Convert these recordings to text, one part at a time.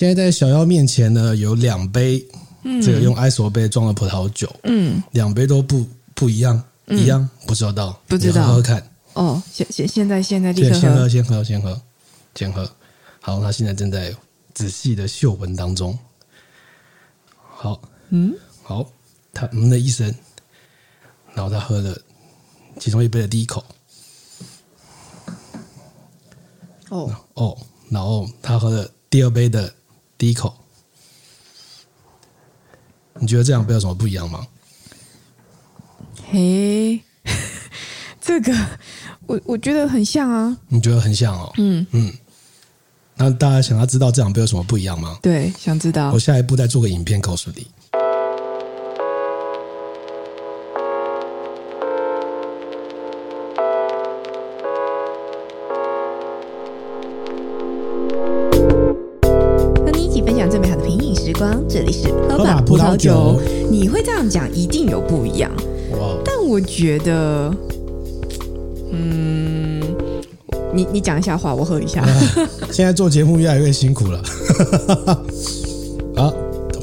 现在在小妖面前呢，有两杯，嗯、这个用 ISO 杯装的葡萄酒，嗯，两杯都不不一样，嗯、一样不知道，不知道，喝喝看。哦，现现现在现在立刻喝，先喝，先喝，先喝，先喝。好，他现在正在仔细的嗅闻当中。好，嗯，好，他嗯的一声，然后他喝了其中一杯的第一口。哦。哦，然后他喝了第二杯的第一口。你觉得这两杯有什么不一样吗？嘿，这个我我觉得很像啊。你觉得很像哦？嗯嗯。那大家想要知道这两杯有什么不一样吗？对，想知道。我下一步再做个影片告诉你。吧葡萄酒。你会这样讲，一定有不一样。哇！但我觉得，嗯。你你讲一下话，我喝一下。现在做节目越来越辛苦了。好，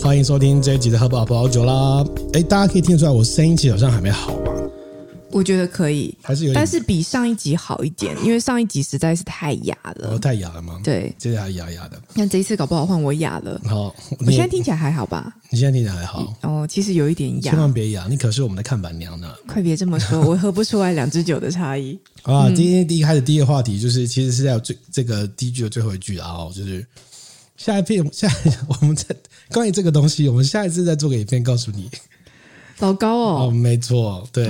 欢迎收听这一集的喝不好葡萄酒啦。哎，大家可以听得出来，我声音其实好像还没好吧？我觉得可以，还是有点，但是比上一集好一点，因为上一集实在是太哑了。哦，太哑了吗？对，这还哑哑的。那这一次搞不好换我哑了。好，你现在听起来还好吧？你现在听起来还好？哦，其实有一点哑。千万别哑，你可是我们的看板娘呢。快别这么说，我喝不出来两支酒的差异。啊，今天第一开始第一个话题就是，其实是在最这个第一句的最后一句啊，哦，就是下一片下一 我们在关于这个东西，我们下一次再做个影片告诉你。老高哦，哦没错，对，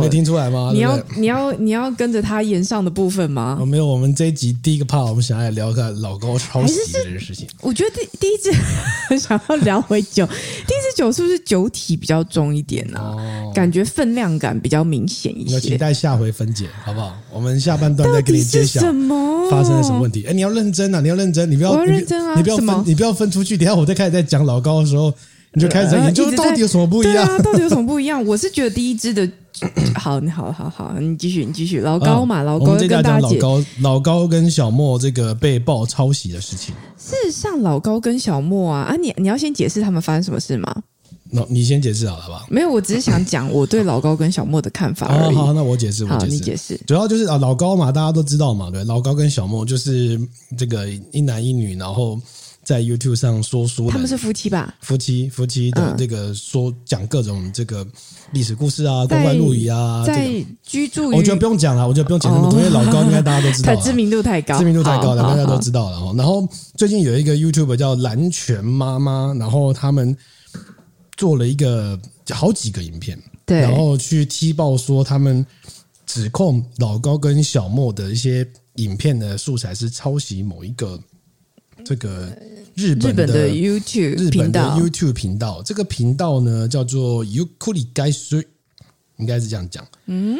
没听出来吗？你要你要你要跟着他演上的部分吗？哦，没有，我们这一集第一个 part，我们想要来聊一下老高抄袭这件事情。我觉得第第一支很 想要聊回酒，第一支酒是不是酒体比较重一点呢？啊？哦，感觉分量感比较明显一些。期待下回分解，好不好？我们下半段再给你揭晓什么发生了什么问题。哎，你要认真啊！你要认真，你不要认真啊！你不要分，你不要分出去。等下我再开始在讲老高的时候。你就开始研究到底有什么不一样？对啊，到底有什么不一样？我是觉得第一支的，好，你好好好，你继续，你继续。老高嘛，老高跟大家讲老高，老高跟小莫这个被曝抄袭的事情。事实上，老高跟小莫啊，啊，你你要先解释他们发生什么事吗？那你先解释好了吧？没有，我只是想讲我对老高跟小莫的看法而已。好，那我解释，我解释，你解释。主要就是啊，老高嘛，大家都知道嘛，对，老高跟小莫就是这个一男一女，然后。在 YouTube 上说书，他们是夫妻吧？夫妻夫妻的这个说讲各种这个历史故事啊，光怪陆离啊，在居住，我觉得不用讲了，我觉得不用讲那么多，因为老高应该大家都知道，知名度太高，知名度太高了，大家都知道了。然后最近有一个 YouTuber 叫蓝泉妈妈，然后他们做了一个好几个影片，对，然后去踢爆说他们指控老高跟小莫的一些影片的素材是抄袭某一个。这个日本的 YouTube 日本的 YouTube 频道，这个频道呢叫做 Yukuri Gaisui，应该是这样讲。嗯，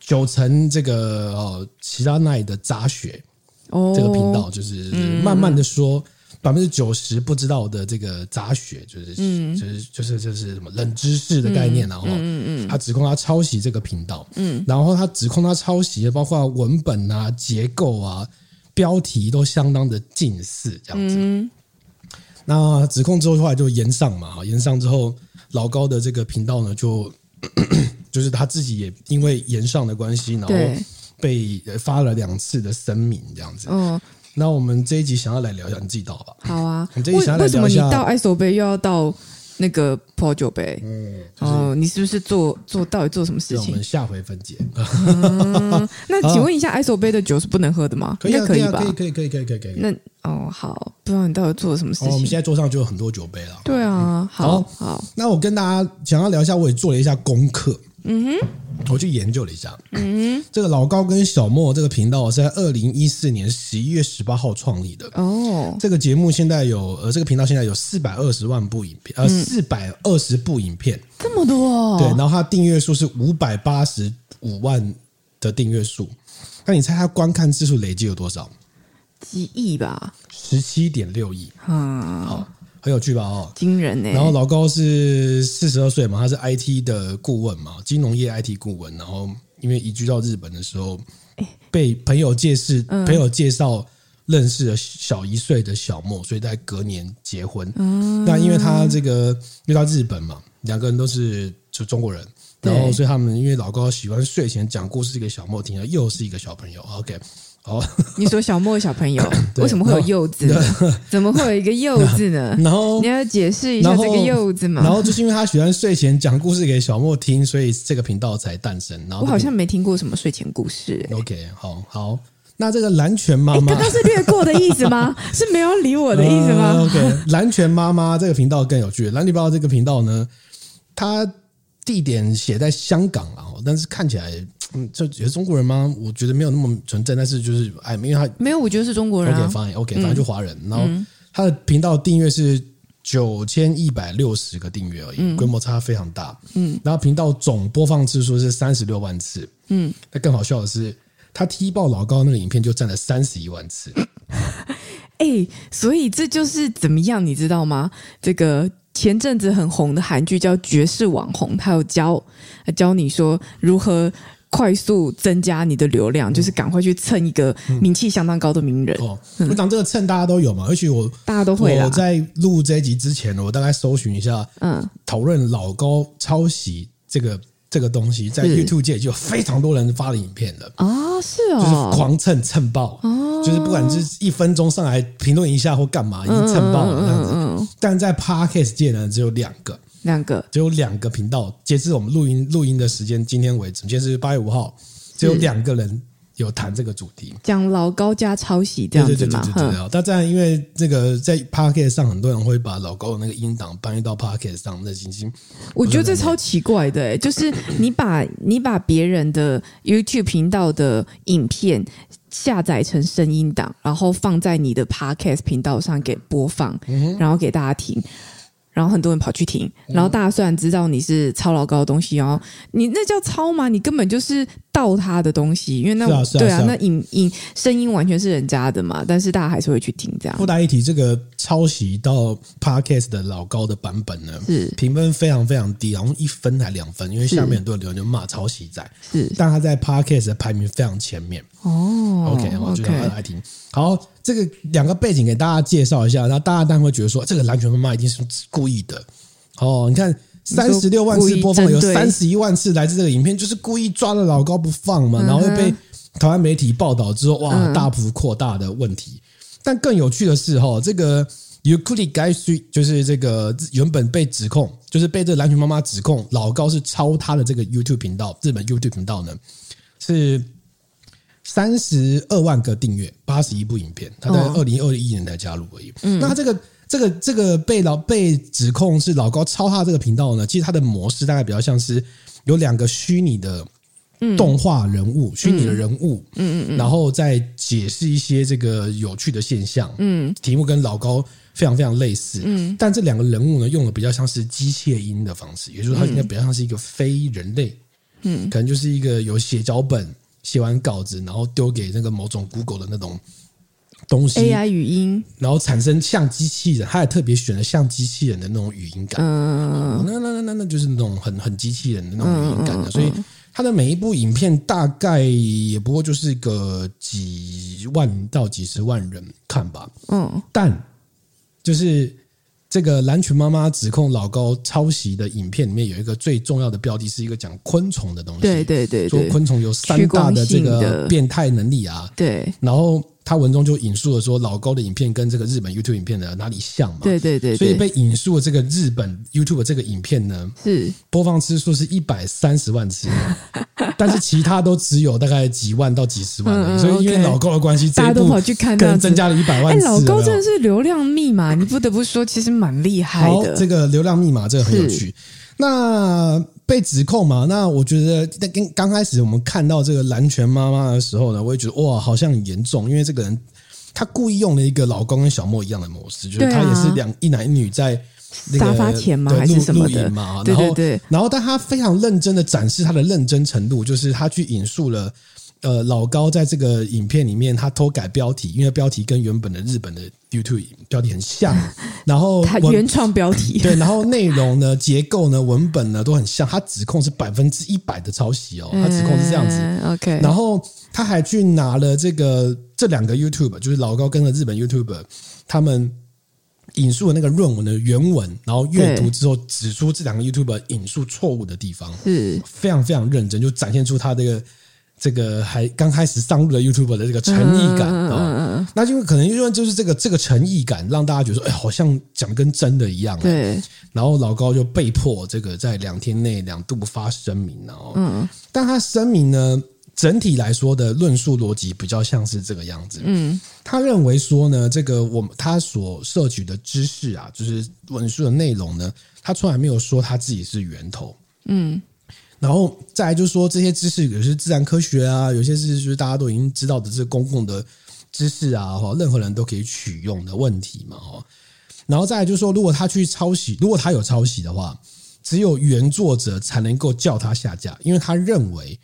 九成这个哦，其他那里的杂学哦，这个频道就是慢慢的说百分之九十不知道的这个杂学，就是嗯，就是就是就是什么冷知识的概念，然后嗯嗯，他指控他抄袭这个频道，嗯，然后他指控他抄袭，包括文本啊、结构啊。标题都相当的近似，这样子。嗯、那指控之后，后来就延上嘛，延上之后，老高的这个频道呢，就 就是他自己也因为延上的关系，然后被发了两次的声明，这样子。嗯，那我们这一集想要来聊一下，你自己到吧。好啊，你这一集想要来聊一下，为什么你倒 ISO 杯又要倒？那个葡萄酒杯，嗯，哦，你是不是做做到底做什么事情？我们下回分解。嗯、那 请问一下，ISO 杯的酒是不能喝的吗？可以、啊，可以吧？可以，可以，可以，可以，可以。那哦，好，不知道你到底做了什么事情。哦、我们现在桌上就有很多酒杯了。对啊，好，好。好，那我跟大家想要聊一下，我也做了一下功课。嗯哼，我去研究了一下。嗯哼，这个老高跟小莫这个频道是在二零一四年十一月十八号创立的。哦，这个节目现在有呃，这个频道现在有四百二十万部影片，呃，四百二十部影片，这么多哦。对，然后它订阅数是五百八十五万的订阅数。那你猜它观看次数累计有多少？几亿吧？十七点六亿。嗯，好。很有趣吧？哦，惊人呢。然后老高是四十二岁嘛，他是 IT 的顾问嘛，金融业 IT 顾问。然后因为移居到日本的时候，被朋友介绍，朋友介绍认识了小一岁的小莫，所以在隔年结婚。嗯，那因为他这个遇到日本嘛，两个人都是就中国人，然后所以他们因为老高喜欢睡前讲故事给小莫听，又是一个小朋友。OK。哦，你说小莫小朋友 为什么会有柚子？怎么会有一个柚子呢？然后你要解释一下这个柚子嘛？然后就是因为他喜欢睡前讲故事给小莫听，所以这个频道才诞生。然后我好像没听过什么睡前故事。OK，好好，那这个蓝泉妈妈，刚刚是略过的意思吗？是没有理我的意思吗？OK，蓝泉妈妈这个频道更有趣。蓝泉妈妈这个频道呢，它地点写在香港啊，但是看起来。嗯，就也是中国人吗？我觉得没有那么纯正，但是就是哎，因为他没有，我觉得是中国人、啊。OK，fine，OK，、反正就华人。嗯、然后他的频道订阅是九千一百六十个订阅而已，嗯、规模差非常大。嗯，然后频道总播放次数是三十六万次。嗯，那更好笑的是，他踢爆老高那个影片就占了三十一万次。哎、欸，所以这就是怎么样，你知道吗？这个前阵子很红的韩剧叫《绝世网红》，他有教教你说如何。快速增加你的流量，就是赶快去蹭一个名气相当高的名人。嗯、哦，我讲这个蹭大家都有嘛，而且我大家都会。我在录这一集之前，我大概搜寻一下，嗯，讨论老高抄袭这个这个东西，在 YouTube 界就有非常多人发的影片了。啊，是哦，就是狂蹭蹭爆，哦，就是不管是一分钟上来评论一下或干嘛，已经蹭爆了这样子。嗯嗯嗯、但在 Podcast 界呢，只有两个。两个只有两个频道，截至我们录音录音的时间，今天为止，今天是八月五号，只有两个人有谈这个主题，讲老高加抄袭这样子嘛？对对对对对对。但这样，因为这个在 Podcast 上，很多人会把老高的那个音档搬运到 Podcast 上，那已经我觉得这超奇怪的、欸，就是你把你把别人的 YouTube 频道的影片下载成声音档，然后放在你的 Podcast 频道上给播放，然后给大家听。然后很多人跑去听，然后大家虽然知道你是抄老高的东西，然后你那叫抄吗？你根本就是盗他的东西，因为那对啊那影影声音完全是人家的嘛，但是大家还是会去听这样。附带一提，这个抄袭到 Podcast 的老高的版本呢，是评分非常非常低，然后一分还两分，因为下面很多人留言就骂抄袭仔，是，但他在 Podcast 的排名非常前面哦。OK，我觉得很爱听。好。这个两个背景给大家介绍一下，然后大家当然会觉得说，这个蓝泉妈妈一定是故意的。哦，你看三十六万次播放，有三十一万次来自这个影片，就是故意抓了老高不放嘛，然后又被台湾媒体报道之后，哇，大幅扩大的问题。但更有趣的是，哈，这个 Yukuri Gaisui 就是这个原本被指控，就是被这个蓝泉妈妈指控老高是抄他的这个 YouTube 频道，日本 YouTube 频道呢是。三十二万个订阅，八十一部影片，他在二零二一年才加入而已。嗯，那他这个这个这个被老被指控是老高抄他这个频道呢？其实他的模式大概比较像是有两个虚拟的动画人物，虚拟的人物，嗯嗯，然后再解释一些这个有趣的现象，嗯，题目跟老高非常非常类似，嗯，但这两个人物呢，用的比较像是机械音的方式，也就是说，他应该比较像是一个非人类，嗯，可能就是一个有写脚本。写完稿子，然后丢给那个某种 Google 的那种东西，AI 语音，然后产生像机器人，他也特别选了像机器人的那种语音感。嗯，那那那那那就是那种很很机器人的那种语音感的。所以他的每一部影片大概也不过就是个几万到几十万人看吧。嗯，但就是。这个蓝裙妈妈指控老高抄袭的影片里面有一个最重要的标题，是一个讲昆虫的东西。对对对，说昆虫有三大的这个变态能力啊。对，然后。他文中就引述了说，老高的影片跟这个日本 YouTube 影片的哪里像嘛？对对对，所以被引述的这个日本 YouTube 这个影片呢，是播放次数是一百三十万次，但是其他都只有大概几万到几十万，所以因为老高的关系，大家都跑去看，更增加了一百万次。老高真的是流量密码，你不得不说，其实蛮厉害的。这个流量密码这个很有趣。那被指控嘛？那我觉得在跟刚开始我们看到这个蓝泉妈妈的时候呢，我也觉得哇，好像很严重，因为这个人他故意用了一个老公跟小莫一样的模式，就是他也是两一男一女在那个沙发前吗？还是什么的嘛？对对对。然后，但他非常认真的展示他的认真程度，就是他去引述了呃，老高在这个影片里面，他偷改标题，因为标题跟原本的日本的 YouTube 标题很像，然后他原创标题。对，然后内容呢、结构呢、文本呢都很像，他指控是百分之一百的抄袭哦，他指控是这样子。嗯、OK，然后他还去拿了这个这两个 YouTube，就是老高跟了日本 YouTube，他们引述的那个论文的原文，然后阅读之后指出这两个 YouTube 引述错误的地方，是。非常非常认真，就展现出他这个。这个还刚开始上路的 YouTuber 的这个诚意感啊、嗯，那因为可能因为就是这个这个诚意感，让大家觉得说，哎，好像讲跟真的一样。对。然后老高就被迫这个在两天内两度发声明，然后，嗯，但他声明呢，整体来说的论述逻辑比较像是这个样子。嗯，他认为说呢，这个我们他所摄取的知识啊，就是文书的内容呢，他从来没有说他自己是源头。嗯。然后再来就是说，这些知识有些自然科学啊，有些是就是大家都已经知道的这公共的知识啊，哈，任何人都可以取用的问题嘛，哈。然后再来就是说，如果他去抄袭，如果他有抄袭的话，只有原作者才能够叫他下架，因为他认为，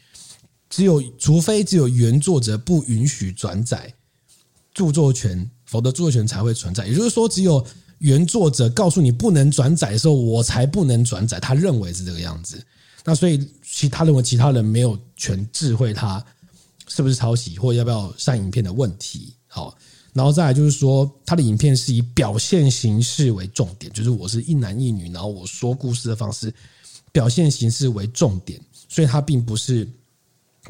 只有除非只有原作者不允许转载著作权，否则著作权才会存在。也就是说，只有原作者告诉你不能转载的时候，我才不能转载。他认为是这个样子。那所以，其他认为其他人没有权智慧他是不是抄袭或要不要删影片的问题。好，然后再来就是说，他的影片是以表现形式为重点，就是我是一男一女，然后我说故事的方式表现形式为重点，所以他并不是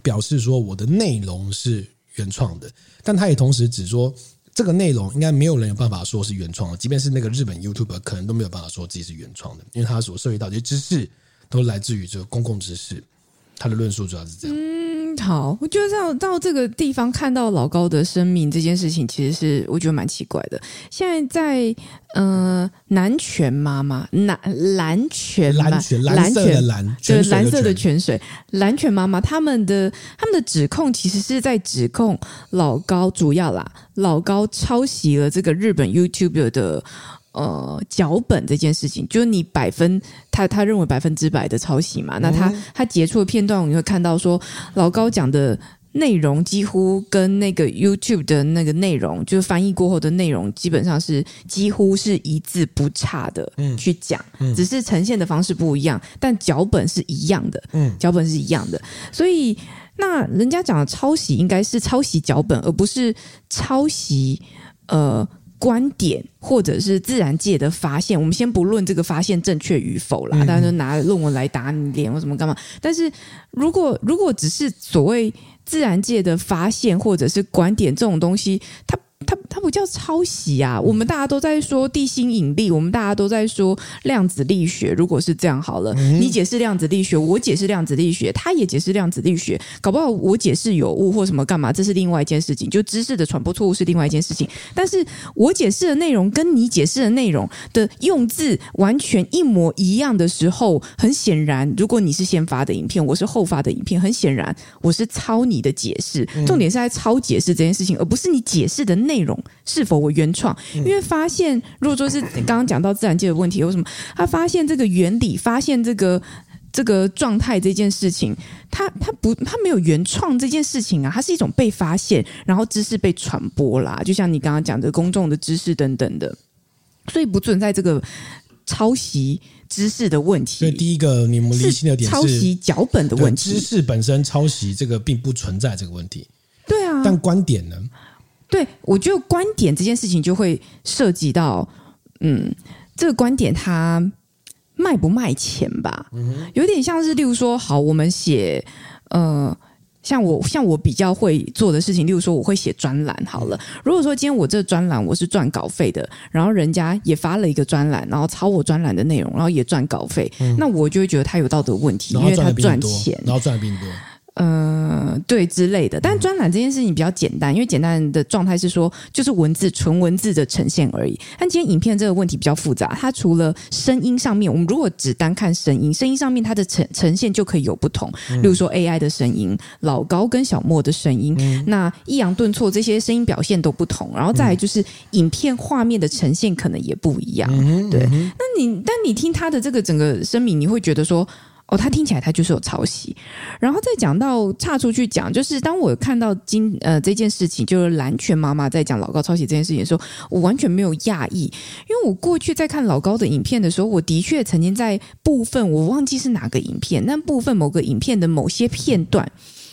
表示说我的内容是原创的，但他也同时指说这个内容应该没有人有办法说是原创的，即便是那个日本 YouTube 可能都没有办法说自己是原创的，因为他所涉及到的知识。都来自于这个公共知识，他的论述主要是这样。嗯，好，我觉得到到这个地方看到老高的声明这件事情，其实是我觉得蛮奇怪的。现在在呃，南泉妈妈，南蓝泉蓝泉蓝色的蓝，对蓝色的泉水，蓝泉妈妈他们的他们的指控，其实是在指控老高，主要啦，老高抄袭了这个日本 YouTuber 的。呃，脚本这件事情，就是你百分，他他认为百分之百的抄袭嘛？那他他截出的片段，你会看到说，老高讲的内容几乎跟那个 YouTube 的那个内容，就是翻译过后的内容，基本上是几乎是一字不差的去讲，只是呈现的方式不一样，但脚本是一样的，嗯，脚本是一样的，所以那人家讲的抄袭应该是抄袭脚本，而不是抄袭呃。观点或者是自然界的发现，我们先不论这个发现正确与否啦，大家就拿论文来打你脸或什么干嘛？但是如果如果只是所谓自然界的发现或者是观点这种东西，它。它它不叫抄袭啊！我们大家都在说地心引力，我们大家都在说量子力学。如果是这样好了，你解释量子力学，我解释量子力学，他也解释量子力学，搞不好我解释有误或什么干嘛，这是另外一件事情。就知识的传播错误是另外一件事情。但是我解释的内容跟你解释的内容的用字完全一模一样的时候，很显然，如果你是先发的影片，我是后发的影片，很显然我是抄你的解释。重点是在抄解释这件事情，而不是你解释的内容。内容是否为原创？因为发现，如果说是刚刚讲到自然界的问题，为什么他发现这个原理、发现这个这个状态这件事情，他他不他没有原创这件事情啊，它是一种被发现，然后知识被传播啦，就像你刚刚讲的公众的知识等等的，所以不存在这个抄袭知识的问题。所以第一个你们理性的点是抄袭脚本的问题，知识本身抄袭这个并不存在这个问题。对啊，但观点呢？对，我觉得观点这件事情就会涉及到，嗯，这个观点它卖不卖钱吧？有点像是，例如说，好，我们写，呃，像我像我比较会做的事情，例如说，我会写专栏。好了，如果说今天我这专栏我是赚稿费的，然后人家也发了一个专栏，然后抄我专栏的内容，然后也赚稿费，嗯，那我就会觉得他有道德问题，因为他赚钱，然后赚的比你多。呃，对之类的，但专栏这件事情比较简单，因为简单的状态是说，就是文字纯文字的呈现而已。但今天影片这个问题比较复杂，它除了声音上面，我们如果只单看声音，声音上面它的呈呈现就可以有不同，例如说 AI 的声音、老高跟小莫的声音，那抑扬顿挫这些声音表现都不同，然后再来就是影片画面的呈现可能也不一样。对，那你但你听他的这个整个声明，你会觉得说。他听起来他就是有抄袭。然后再讲到岔出去讲，就是当我看到今呃这件事情，就是蓝泉妈妈在讲老高抄袭这件事情的时候，我完全没有讶异，因为我过去在看老高的影片的时候，我的确曾经在部分我忘记是哪个影片，那部分某个影片的某些片段。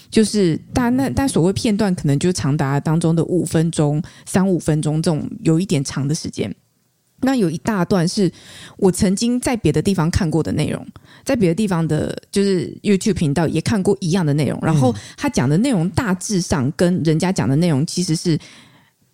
就是但那但所谓片段，可能就长达当中的五分钟、三五分钟这种有一点长的时间。那有一大段是我曾经在别的地方看过的内容，在别的地方的，就是 YouTube 频道也看过一样的内容。然后他讲的内容大致上跟人家讲的内容其实是。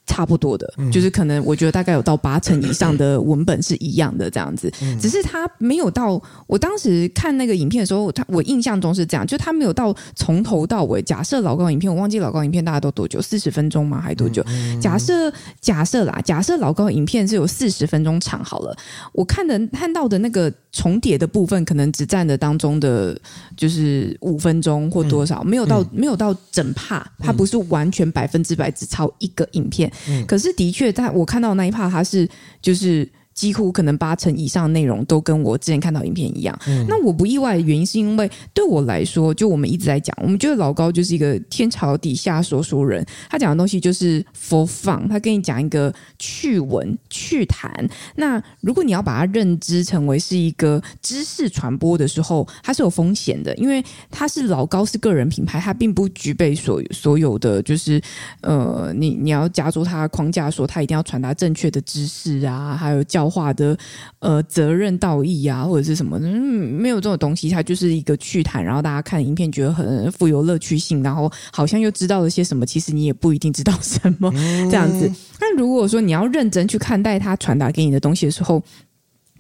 差不多的，就是可能我觉得大概有到八成以上的文本是一样的这样子，只是他没有到。我当时看那个影片的时候，他我印象中是这样，就他没有到从头到尾。假设老高影片，我忘记老高影片大概都多久，四十分钟吗？还多久？假设假设啦，假设老高影片是有四十分钟长好了，我看的看到的那个重叠的部分，可能只占了当中的就是五分钟或多少，没有到没有到整帕，它不是完全百分之百只抄一个影片。可是，的确，在我看到那一 part，他是就是。几乎可能八成以上内容都跟我之前看到影片一样。嗯、那我不意外的原因是因为对我来说，就我们一直在讲，我们觉得老高就是一个天朝底下说书人，他讲的东西就是 fun，他跟你讲一个趣闻趣谈。那如果你要把它认知成为是一个知识传播的时候，它是有风险的，因为它是老高是个人品牌，它并不具备所所有的就是呃，你你要加入它的框架，说它一定要传达正确的知识啊，还有教。化的呃责任道义啊，或者是什么，嗯，没有这种东西，它就是一个趣谈，然后大家看影片觉得很富有乐趣性，然后好像又知道了些什么，其实你也不一定知道什么这样子。那如果说你要认真去看待他传达给你的东西的时候，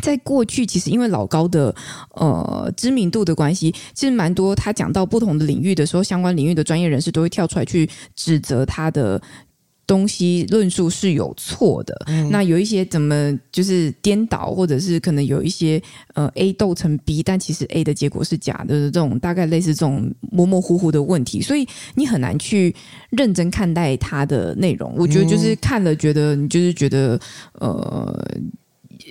在过去其实因为老高的呃知名度的关系，其实蛮多他讲到不同的领域的时候，相关领域的专业人士都会跳出来去指责他的。东西论述是有错的，嗯、那有一些怎么就是颠倒，或者是可能有一些呃 A 斗成 B，但其实 A 的结果是假的这种，大概类似这种模模糊糊的问题，所以你很难去认真看待它的内容。我觉得就是看了，觉得你就是觉得呃。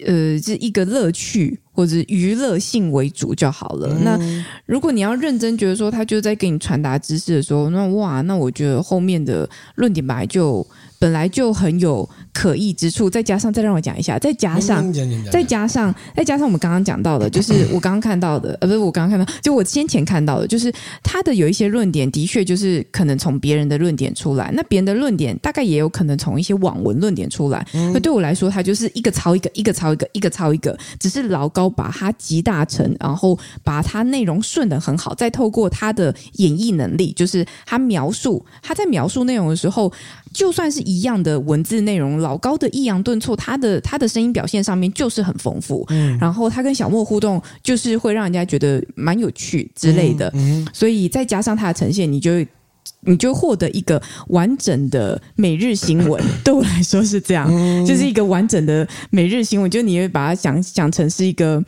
呃，是一个乐趣或者娱乐性为主就好了。嗯、那如果你要认真觉得说他就在给你传达知识的时候，那哇，那我觉得后面的论点本来就本来就很有。可疑之处，再加上再让我讲一下，再加上再加上再加上我们刚刚讲到的，就是我刚刚看到的，呃，不是我刚刚看到，就我先前看到的，就是他的有一些论点，的确就是可能从别人的论点出来，那别人的论点大概也有可能从一些网文论点出来。那对我来说，他就是一个抄一个，一个抄一个，一个抄一个，只是老高把它集大成，然后把它内容顺得很好，再透过他的演绎能力，就是他描述他在描述内容的时候，就算是一样的文字内容。老高的抑扬顿挫，他的他的声音表现上面就是很丰富，嗯，然后他跟小莫互动，就是会让人家觉得蛮有趣之类的，嗯，嗯，所以再加上他的呈现，你就你就获得一个完整的每日新闻。对我来说是这样，嗯，就是一个完整的每日新闻，就你会把它想想成是一个。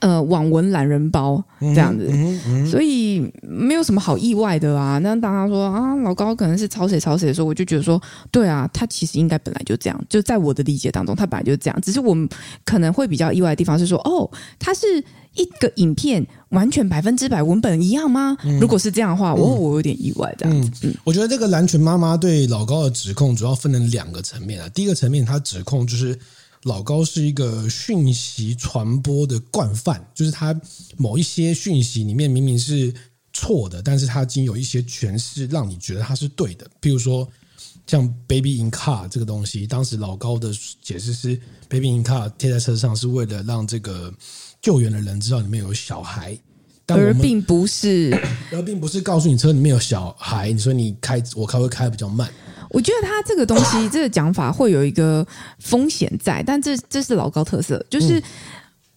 呃，网文懒人包这样子，嗯嗯嗯、所以没有什么好意外的啊。那当他说啊，老高可能是抄谁抄谁的时候，我就觉得说，对啊，他其实应该本来就这样。就在我的理解当中，他本来就是这样。只是我们可能会比较意外的地方是说，哦，他是一个影片完全百分之百文本一样吗？嗯、如果是这样的话，我我有点意外这样子。嗯，我觉得这个蓝裙妈妈对老高的指控主要分成两个层面啊。第一个层面，他指控就是。老高是一个讯息传播的惯犯，就是他某一些讯息里面明明是错的，但是他经有一些诠释，让你觉得他是对的。比如说，像 “baby in car” 这个东西，当时老高的解释是 “baby in car” 贴在车上是为了让这个救援的人知道里面有小孩，但而并不是，而并不是告诉你车里面有小孩，你说你开我开会开得比较慢。我觉得他这个东西，这个讲法会有一个风险在，但这这是老高特色，就是，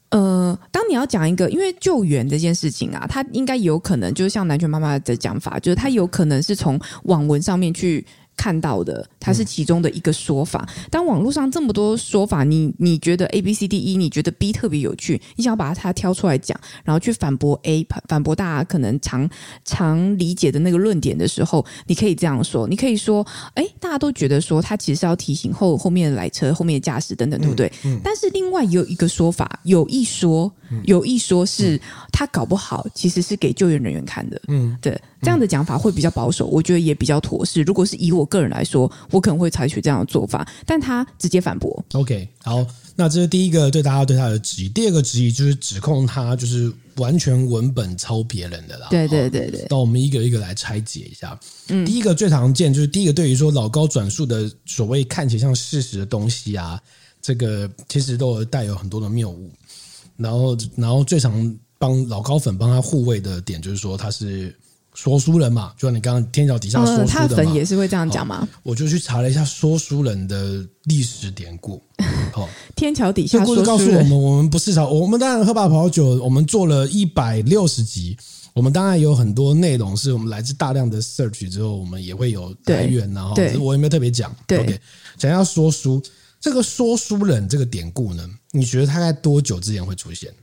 呃，当你要讲一个，因为救援这件事情啊，他应该有可能，就是像南拳妈妈的讲法，就是他有可能是从网文上面去看到的，它是其中的一个说法。当网络上这么多说法，你你觉得 A B C D E，你觉得 B 特别有趣，你想要把它挑出来讲，然后去反驳 A，反驳大家可能常常理解的那个论点的时候，你可以这样说，你可以说，哎，大家都觉得说他其实是要提醒后后面的来车、后面的驾驶等等，对不对？嗯嗯、但是另外有一个说法，有一说，有一说是他搞不好其实是给救援人员看的，嗯，对。这样的讲法会比较保守，我觉得也比较妥适。如果是以我个人来说，我可能会采取这样的做法，但他直接反驳。OK，好，那这是第一个对大家对他的质疑。第二个质疑就是指控他就是完全文本抄别人的啦。对对对对。那我们一个一个来拆解一下。嗯，第一个最常见就是第一个，对于说老高转述的所谓看起来像事实的东西啊，这个其实都有带有很多的谬误。然后，然后最常帮老高粉帮他护卫的点就是说他是。说书人嘛，就像你刚刚天桥底下说书的嘛，他粉也是会这样讲吗？我就去查了一下说书人的历史典故。好，天桥底下故事告诉我们，我们不是潮，我们当然喝把跑酒。我们做了一百六十集，我们当然有很多内容是我们来自大量的 search 之后，我们也会有来源然后，我有没有特别讲？对，OK，讲一下说书这个说书人这个典故呢？你觉得大概多久之前会出现？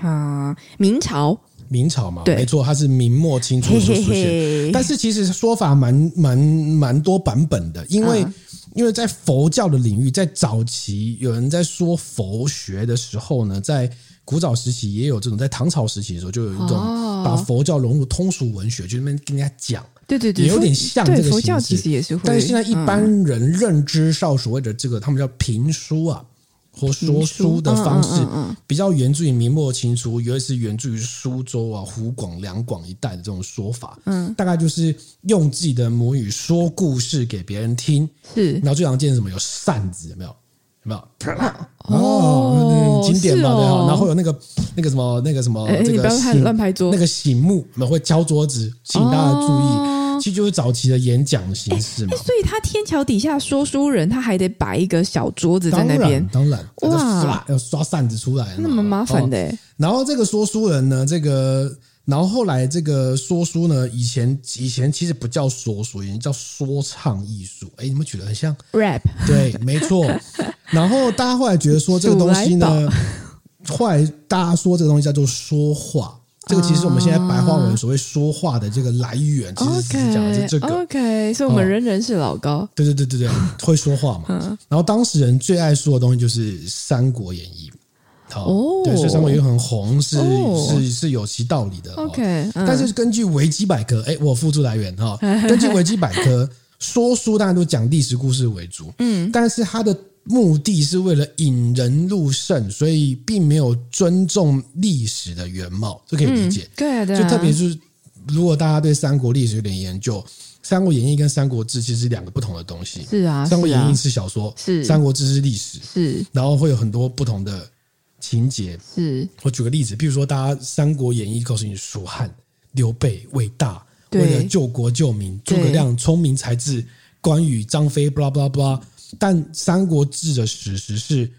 啊，明朝。明朝嘛，没错，它是明末清初时出现，但是其实说法蛮蛮蛮多版本的，因为、嗯、因为在佛教的领域，在早期有人在说佛学的时候呢，在古早时期也有这种，在唐朝时期的时候就有一种把佛教融入通俗文学，就那边跟人家讲，对对对，也有点像这个形式，佛教其实也是会，但是现在一般人认知上所谓的这个，他们叫评书啊。或说书的方式比较源自于明末清初，尤其是源自于苏州啊、湖广、两广一带的这种说法。嗯，大概就是用自己的母语说故事给别人听。是，然后最常见的什么？有扇子，有没有？有没有？哦，经典嘛，对啊。然后有那个那个什么那个什么，这个乱拍桌，那个醒目，我们会敲桌子，请大家注意。其实就是早期的演讲的形式嘛，所以他天桥底下说书人，他还得摆一个小桌子在那边，当然，哇，要刷扇子出来，那么麻烦的。然后这个说书人呢，这个，然后后来这个说书呢，以前以前其实不叫说书，以前叫说唱艺术。哎，你们觉得很像 rap？对，没错。然后大家后来觉得说这个东西呢，后来大家说这个东西叫做说话。这个其实我们现在白话文所谓说话的这个来源，其实是讲的是这个。OK，所以我们人人是老高。对对对对对，会说话嘛。然后当事人最爱说的东西就是《三国演义》。哦，对，所以《三国演义》很红，是是是有其道理的。OK，但是根据维基百科，哎，我附注来源哈，根据维基百科，说书大家都讲历史故事为主。嗯，但是它的。目的是为了引人入胜，所以并没有尊重历史的原貌，这可以理解。对的，就特别是如果大家对三国历史有点研究，《三国演义》跟《三国志》其实是两个不同的东西。是啊，《三国演义》是小说，是《三国志》是历史，是。然后会有很多不同的情节。是，我举个例子，比如说，大家《三国演义》告诉你，蜀汉刘备伟大，为了救国救民，诸葛亮聪明才智，关羽张飞，blah blah blah。但《三国志》的史实是，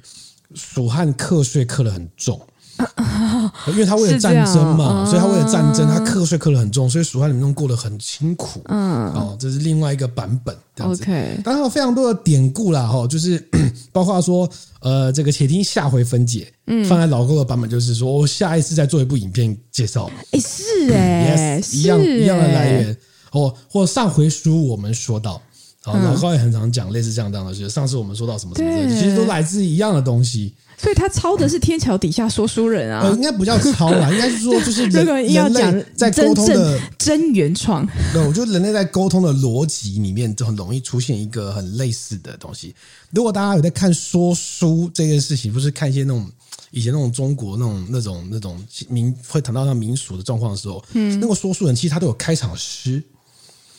蜀汉课税课得很重，因为他为了战争嘛，所以他为了战争，他课税课得很重，所以蜀汉民众过得很辛苦。嗯，哦，这是另外一个版本。OK，当然有非常多的典故啦，哈，就是 包括说，呃，这个且听下回分解。嗯，放在老高的版本就是说，我下一次再做一部影片介绍。哎，是哎，一样一样的来源。哦，或上回书我们说到。好，老高也很常讲类似这样这样的事。上次我们说到什么什么，其实都来自一样的东西。所以他抄的是天桥底下说书人啊，呃，应该不叫抄啦，应该是说就是人人类在沟通的真原创。对，我觉得人类在沟通的逻辑里面就很容易出现一个很类似的东西。如果大家有在看说书这件事情，不是看一些那种以前那种中国那种那种那种民会谈到那民俗的状况的时候，嗯，那个说书人其实他都有开场诗。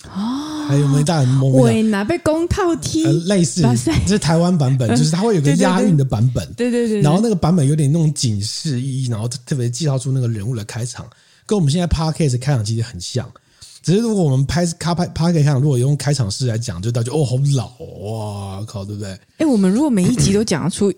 哦，还有没大人懵？喂，哪被公套踢？呃，类似，这是台湾版本，就是它会有个押韵的版本。对对对。然后那个版本有点那种警示意义，然后特别介绍出那个人物的开场，跟我们现在 Podcast 开场其实很像。只是如果我们拍卡拍 Podcast 开场，如果用开场式来讲，就大家哦好老哇靠，对不对？哎，我们如果每一集都讲得出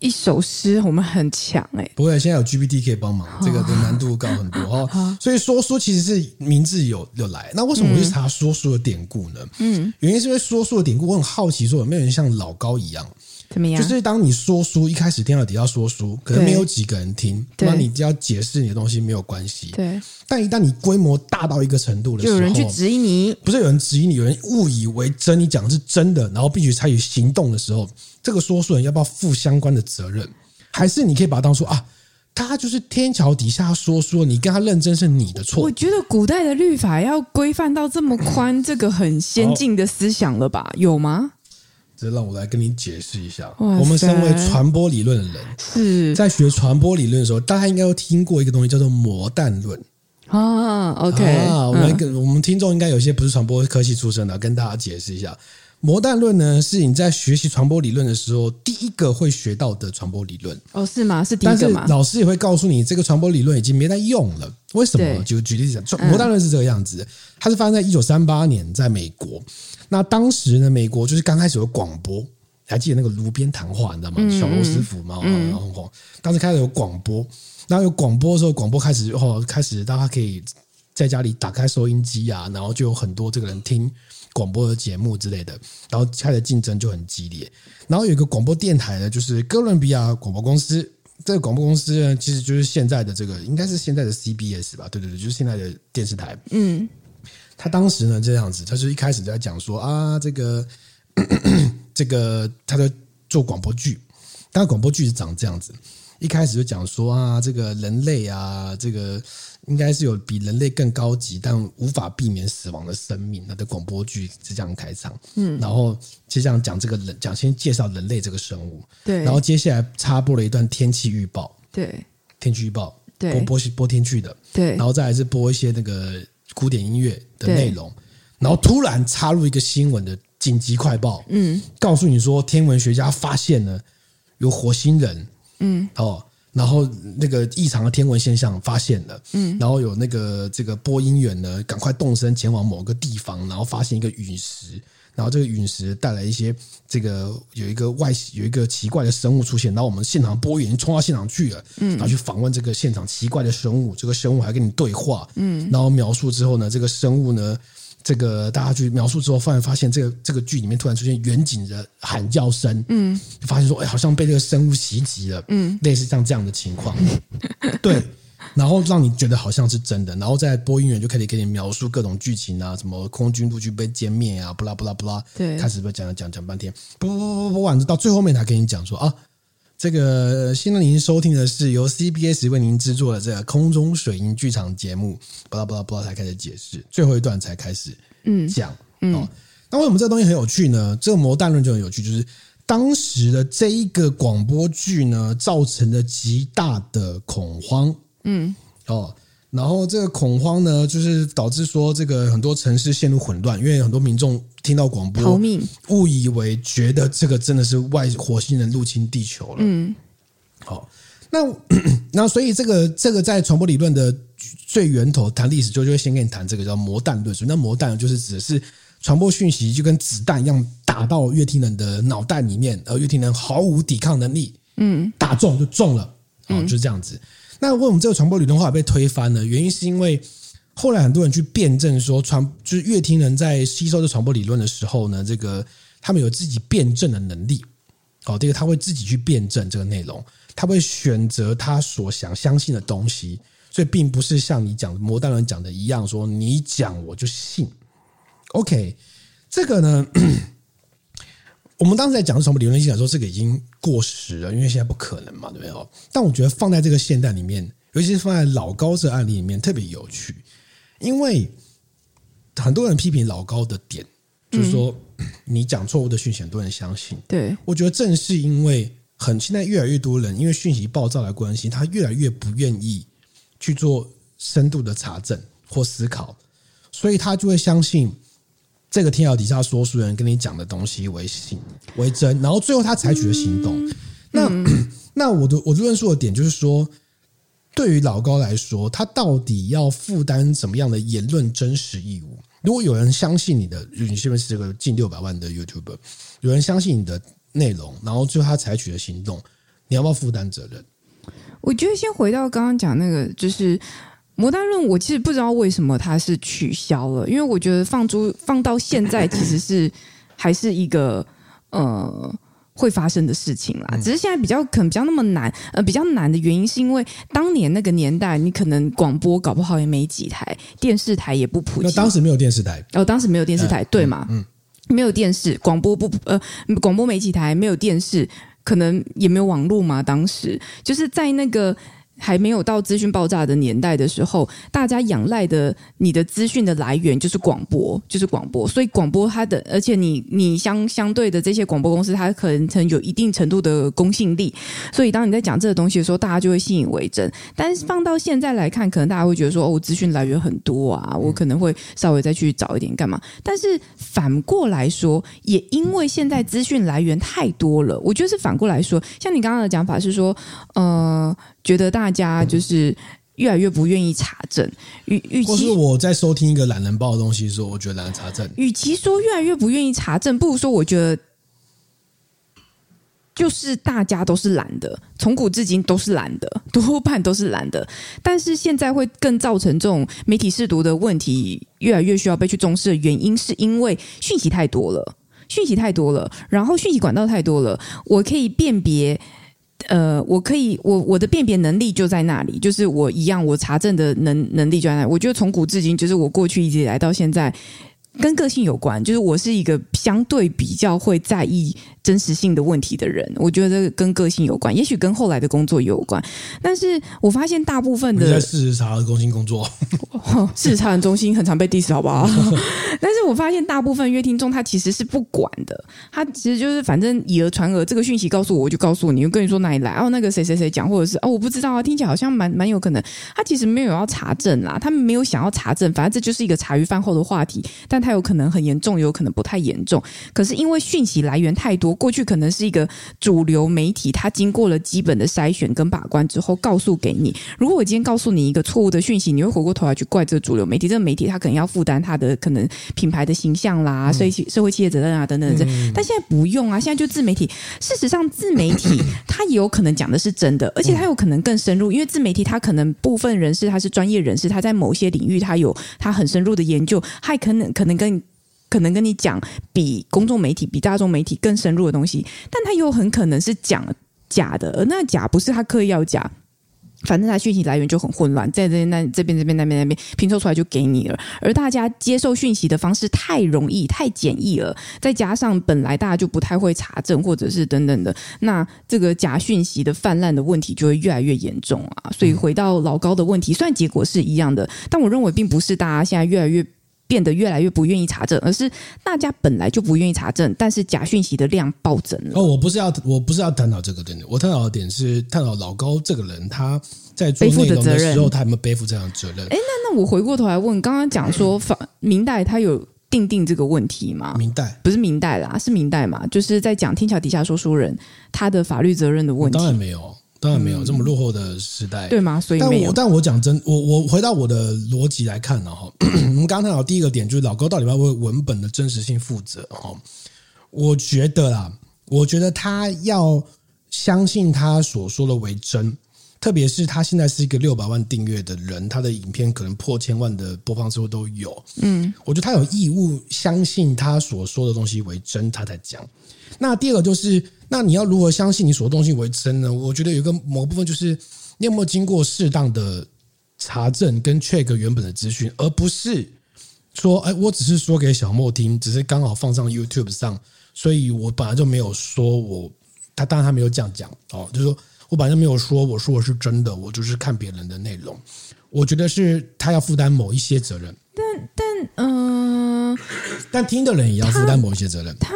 一首诗，我们很强哎、欸。不会，现在有 GPT 可以帮忙，这个的难度高很多哦。所以说书其实是名字有有来。那为什么我去查说书的典故呢？嗯，原因是因为说书的典故，我很好奇，说有没有人像老高一样？怎么样？就是当你说书一开始听到底下说书，可能没有几个人听，那你就要解释你的东西没有关系。对。但一旦你规模大到一个程度的时候，就有人去质疑你，不是有人质疑你，有人误以为真，你讲的是真的，然后必须采取行动的时候，这个说书人要不要负相关的责任？还是你可以把它当做啊，他就是天桥底下说书，你跟他认真是你的错。我觉得古代的律法要规范到这么宽，这个很先进的思想了吧？有吗？这让我来跟你解释一下。我们身为传播理论的人，是在学传播理论的时候，大家应该都听过一个东西，叫做魔弹论啊。OK，啊，我们跟我们听众应该有些不是传播科系出身的，跟大家解释一下。魔弹论呢，是你在学习传播理论的时候第一个会学到的传播理论。哦，是吗？是第一个吗？老师也会告诉你，这个传播理论已经没在用了。为什么？就举例子讲，魔弹论是这个样子，它是发生在一九三八年，在美国。那当时呢，美国就是刚开始有广播，还记得那个炉边谈话，你知道吗？嗯、小罗斯福嘛，然后当时开始有广播，然后有广播的时候，广播开始哦，开始大家可以在家里打开收音机啊，然后就有很多这个人听广播的节目之类的，然后它的竞争就很激烈。然后有一个广播电台呢，就是哥伦比亚广播公司，这个广播公司呢，其实就是现在的这个，应该是现在的 CBS 吧？对对对，就是现在的电视台。嗯。他当时呢这样子，他就一开始就在讲说啊，这个 这个他在做广播剧，当然广播剧是长这样子。一开始就讲说啊，这个人类啊，这个应该是有比人类更高级但无法避免死亡的生命。他的广播剧是这样开场，嗯，然后就这样讲这个人，讲先介绍人类这个生物，对，然后接下来插播了一段天气预报，对，天气预报，对，播播播天气的，对，然后再来是播一些那个。古典音乐的内容，然后突然插入一个新闻的紧急快报，嗯，告诉你说天文学家发现了有火星人，嗯，哦，然后那个异常的天文现象发现了，嗯，然后有那个这个播音员呢，赶快动身前往某个地方，然后发现一个陨石。然后这个陨石带来一些这个有一个外有一个奇怪的生物出现，然后我们现场播员冲到现场去了，嗯，然后去访问这个现场奇怪的生物，这个生物还跟你对话，嗯，然后描述之后呢，这个生物呢，这个大家去描述之后，突然发现这个这个剧里面突然出现远景的喊叫声，嗯，就发现说，哎，好像被这个生物袭击了，嗯，类似像这样的情况，对。然后让你觉得好像是真的，然后在播音员就开始给你描述各种剧情啊，什么空军陆军被歼灭啊，不啦不啦不啦，对，开始不讲讲讲半天，不不不不不，完到最后面才跟你讲说啊，这个现在您收听的是由 CBS 为您制作的这个空中水银剧场节目，不啦不啦不啦才开始解释，最后一段才开始嗯讲嗯，哦，那为什么这个东西很有趣呢？这个魔弹论就很有趣，就是当时的这一个广播剧呢，造成了极大的恐慌。嗯，哦，然后这个恐慌呢，就是导致说这个很多城市陷入混乱，因为很多民众听到广播，逃命，误以为觉得这个真的是外火星人入侵地球了。嗯，好，那 那所以这个这个在传播理论的最源头谈历史，就就会先跟你谈这个叫魔弹论。所以那魔弹就是指的是传播讯息就跟子弹一样打到乐听人的脑袋里面，而乐听人毫无抵抗能力，嗯，打中就中了，哦，就是这样子。那为什么这个传播理论后来被推翻呢？原因是因为后来很多人去辩证说，传就是乐听人在吸收这传播理论的时候呢，这个他们有自己辩证的能力。哦，这个他会自己去辩证这个内容，他会选择他所想相信的东西，所以并不是像你讲的魔弹论讲的一样，说你讲我就信。OK，这个呢？我们当时在讲传播理论，心想说这个已经过时了，因为现在不可能嘛，对不对？但我觉得放在这个现代里面，尤其是放在老高这案例里面，特别有趣，因为很多人批评老高的点，就是说你讲错误的讯息，很多人相信。对，我觉得正是因为很现在越来越多人因为讯息暴躁的关系，他越来越不愿意去做深度的查证或思考，所以他就会相信。这个天桥底下说书人跟你讲的东西为信为真，然后最后他采取了行动。嗯、那、嗯、那我的我的论述的点就是说，对于老高来说，他到底要负担怎么样的言论真实义务？如果有人相信你的，你是不是这个近六百万的 YouTube，有人相信你的内容，然后最后他采取了行动，你要不要负担责任？我觉得先回到刚刚讲那个，就是摩单论，我其实不知道为什么它是取消了，因为我觉得放租放到现在，其实是还是一个呃会发生的事情啦。只是现在比较可能比较那么难，呃，比较难的原因是因为当年那个年代，你可能广播搞不好也没几台，电视台也不普及。那当时没有电视台，哦，当时没有电视台，对嘛？嗯，没有电视，广播不呃，广播没几台，没有电视。可能也没有网络嘛，当时就是在那个。还没有到资讯爆炸的年代的时候，大家仰赖的你的资讯的来源就是广播，就是广播。所以广播它的，而且你你相相对的这些广播公司，它可能曾有一定程度的公信力。所以当你在讲这个东西的时候，大家就会信以为真。但是放到现在来看，可能大家会觉得说，哦，资讯来源很多啊，我可能会稍微再去找一点干嘛。但是反过来说，也因为现在资讯来源太多了，我觉得是反过来说，像你刚刚的讲法是说，呃。觉得大家就是越来越不愿意查证，与与其，或是我在收听一个懒人包的东西的时候，我觉得懒得查证。与其说越来越不愿意查证，不如说我觉得就是大家都是懒的，从古至今都是懒的，多半都是懒的。但是现在会更造成这种媒体试读的问题越来越需要被去重视的原因，是因为讯息太多了，讯息太多了，然后讯息管道太多了，我可以辨别。呃，我可以，我我的辨别能力就在那里，就是我一样，我查证的能能力就在那。我觉得从古至今，就是我过去一直以来到现在。跟个性有关，就是我是一个相对比较会在意真实性的问题的人。我觉得跟个性有关，也许跟后来的工作也有关。但是我发现大部分的在事实查核中心工作，事实查核中心很常被 diss，好不好？但是我发现大部分约听众他其实是不管的，他其实就是反正以讹传讹，这个讯息告诉我，我就告诉你，我跟你说哪里来哦，那个谁谁谁讲，或者是哦，我不知道啊，听起来好像蛮蛮有可能。他其实没有要查证啦，他们没有想要查证，反正这就是一个茶余饭后的话题，但他。它有可能很严重，有可能不太严重。可是因为讯息来源太多，过去可能是一个主流媒体，它经过了基本的筛选跟把关之后，告诉给你。如果我今天告诉你一个错误的讯息，你会回过头来去怪这个主流媒体。这个媒体它可能要负担它的可能品牌的形象啦，所以社会企业责任啊等等等。但现在不用啊，现在就自媒体。事实上，自媒体它也有可能讲的是真的，而且它有可能更深入，因为自媒体它可能部分人士他是专业人士，他在某些领域他有他很深入的研究，还可能可能。跟可能跟你讲比公众媒体、比大众媒体更深入的东西，但他又很可能是讲假的，而那假不是他刻意要假，反正他讯息来源就很混乱，在这那这边这边那边那边拼凑出来就给你了，而大家接受讯息的方式太容易、太简易了，再加上本来大家就不太会查证，或者是等等的，那这个假讯息的泛滥的问题就会越来越严重啊！所以回到老高的问题，虽然结果是一样的，但我认为并不是大家现在越来越。变得越来越不愿意查证，而是大家本来就不愿意查证，但是假讯息的量暴增了。哦，我不是要，我不是要探讨这个点，我探讨的点是探讨老高这个人他在做内容的时候，他有没有背负这样的责任？哎，那那我回过头来问，刚刚讲说法明代他有定定这个问题吗？明代不是明代啦，是明代嘛？就是在讲天桥底下说书人他的法律责任的问题，当然没有。当然没有这么落后的时代，对吗？所以，但我但我讲真，我我回到我的逻辑来看呢，哈，我们刚刚谈到第一个点就是老高到底要为文本的真实性负责，哈，我觉得啦，我觉得他要相信他所说的为真，特别是他现在是一个六百万订阅的人，他的影片可能破千万的播放次数都有，嗯，我觉得他有义务相信他所说的东西为真，他才讲。那第二个就是。那你要如何相信你所的东西为真呢？我觉得有一个某个部分就是你有没有经过适当的查证跟 check 原本的资讯，而不是说，哎，我只是说给小莫听，只是刚好放上 YouTube 上，所以我本来就没有说我他当然他没有这样讲哦，就是说我本来就没有说我说我是真的，我就是看别人的内容。我觉得是他要负担某一些责任，但但嗯，呃、但听的人也要负担某一些责任。他。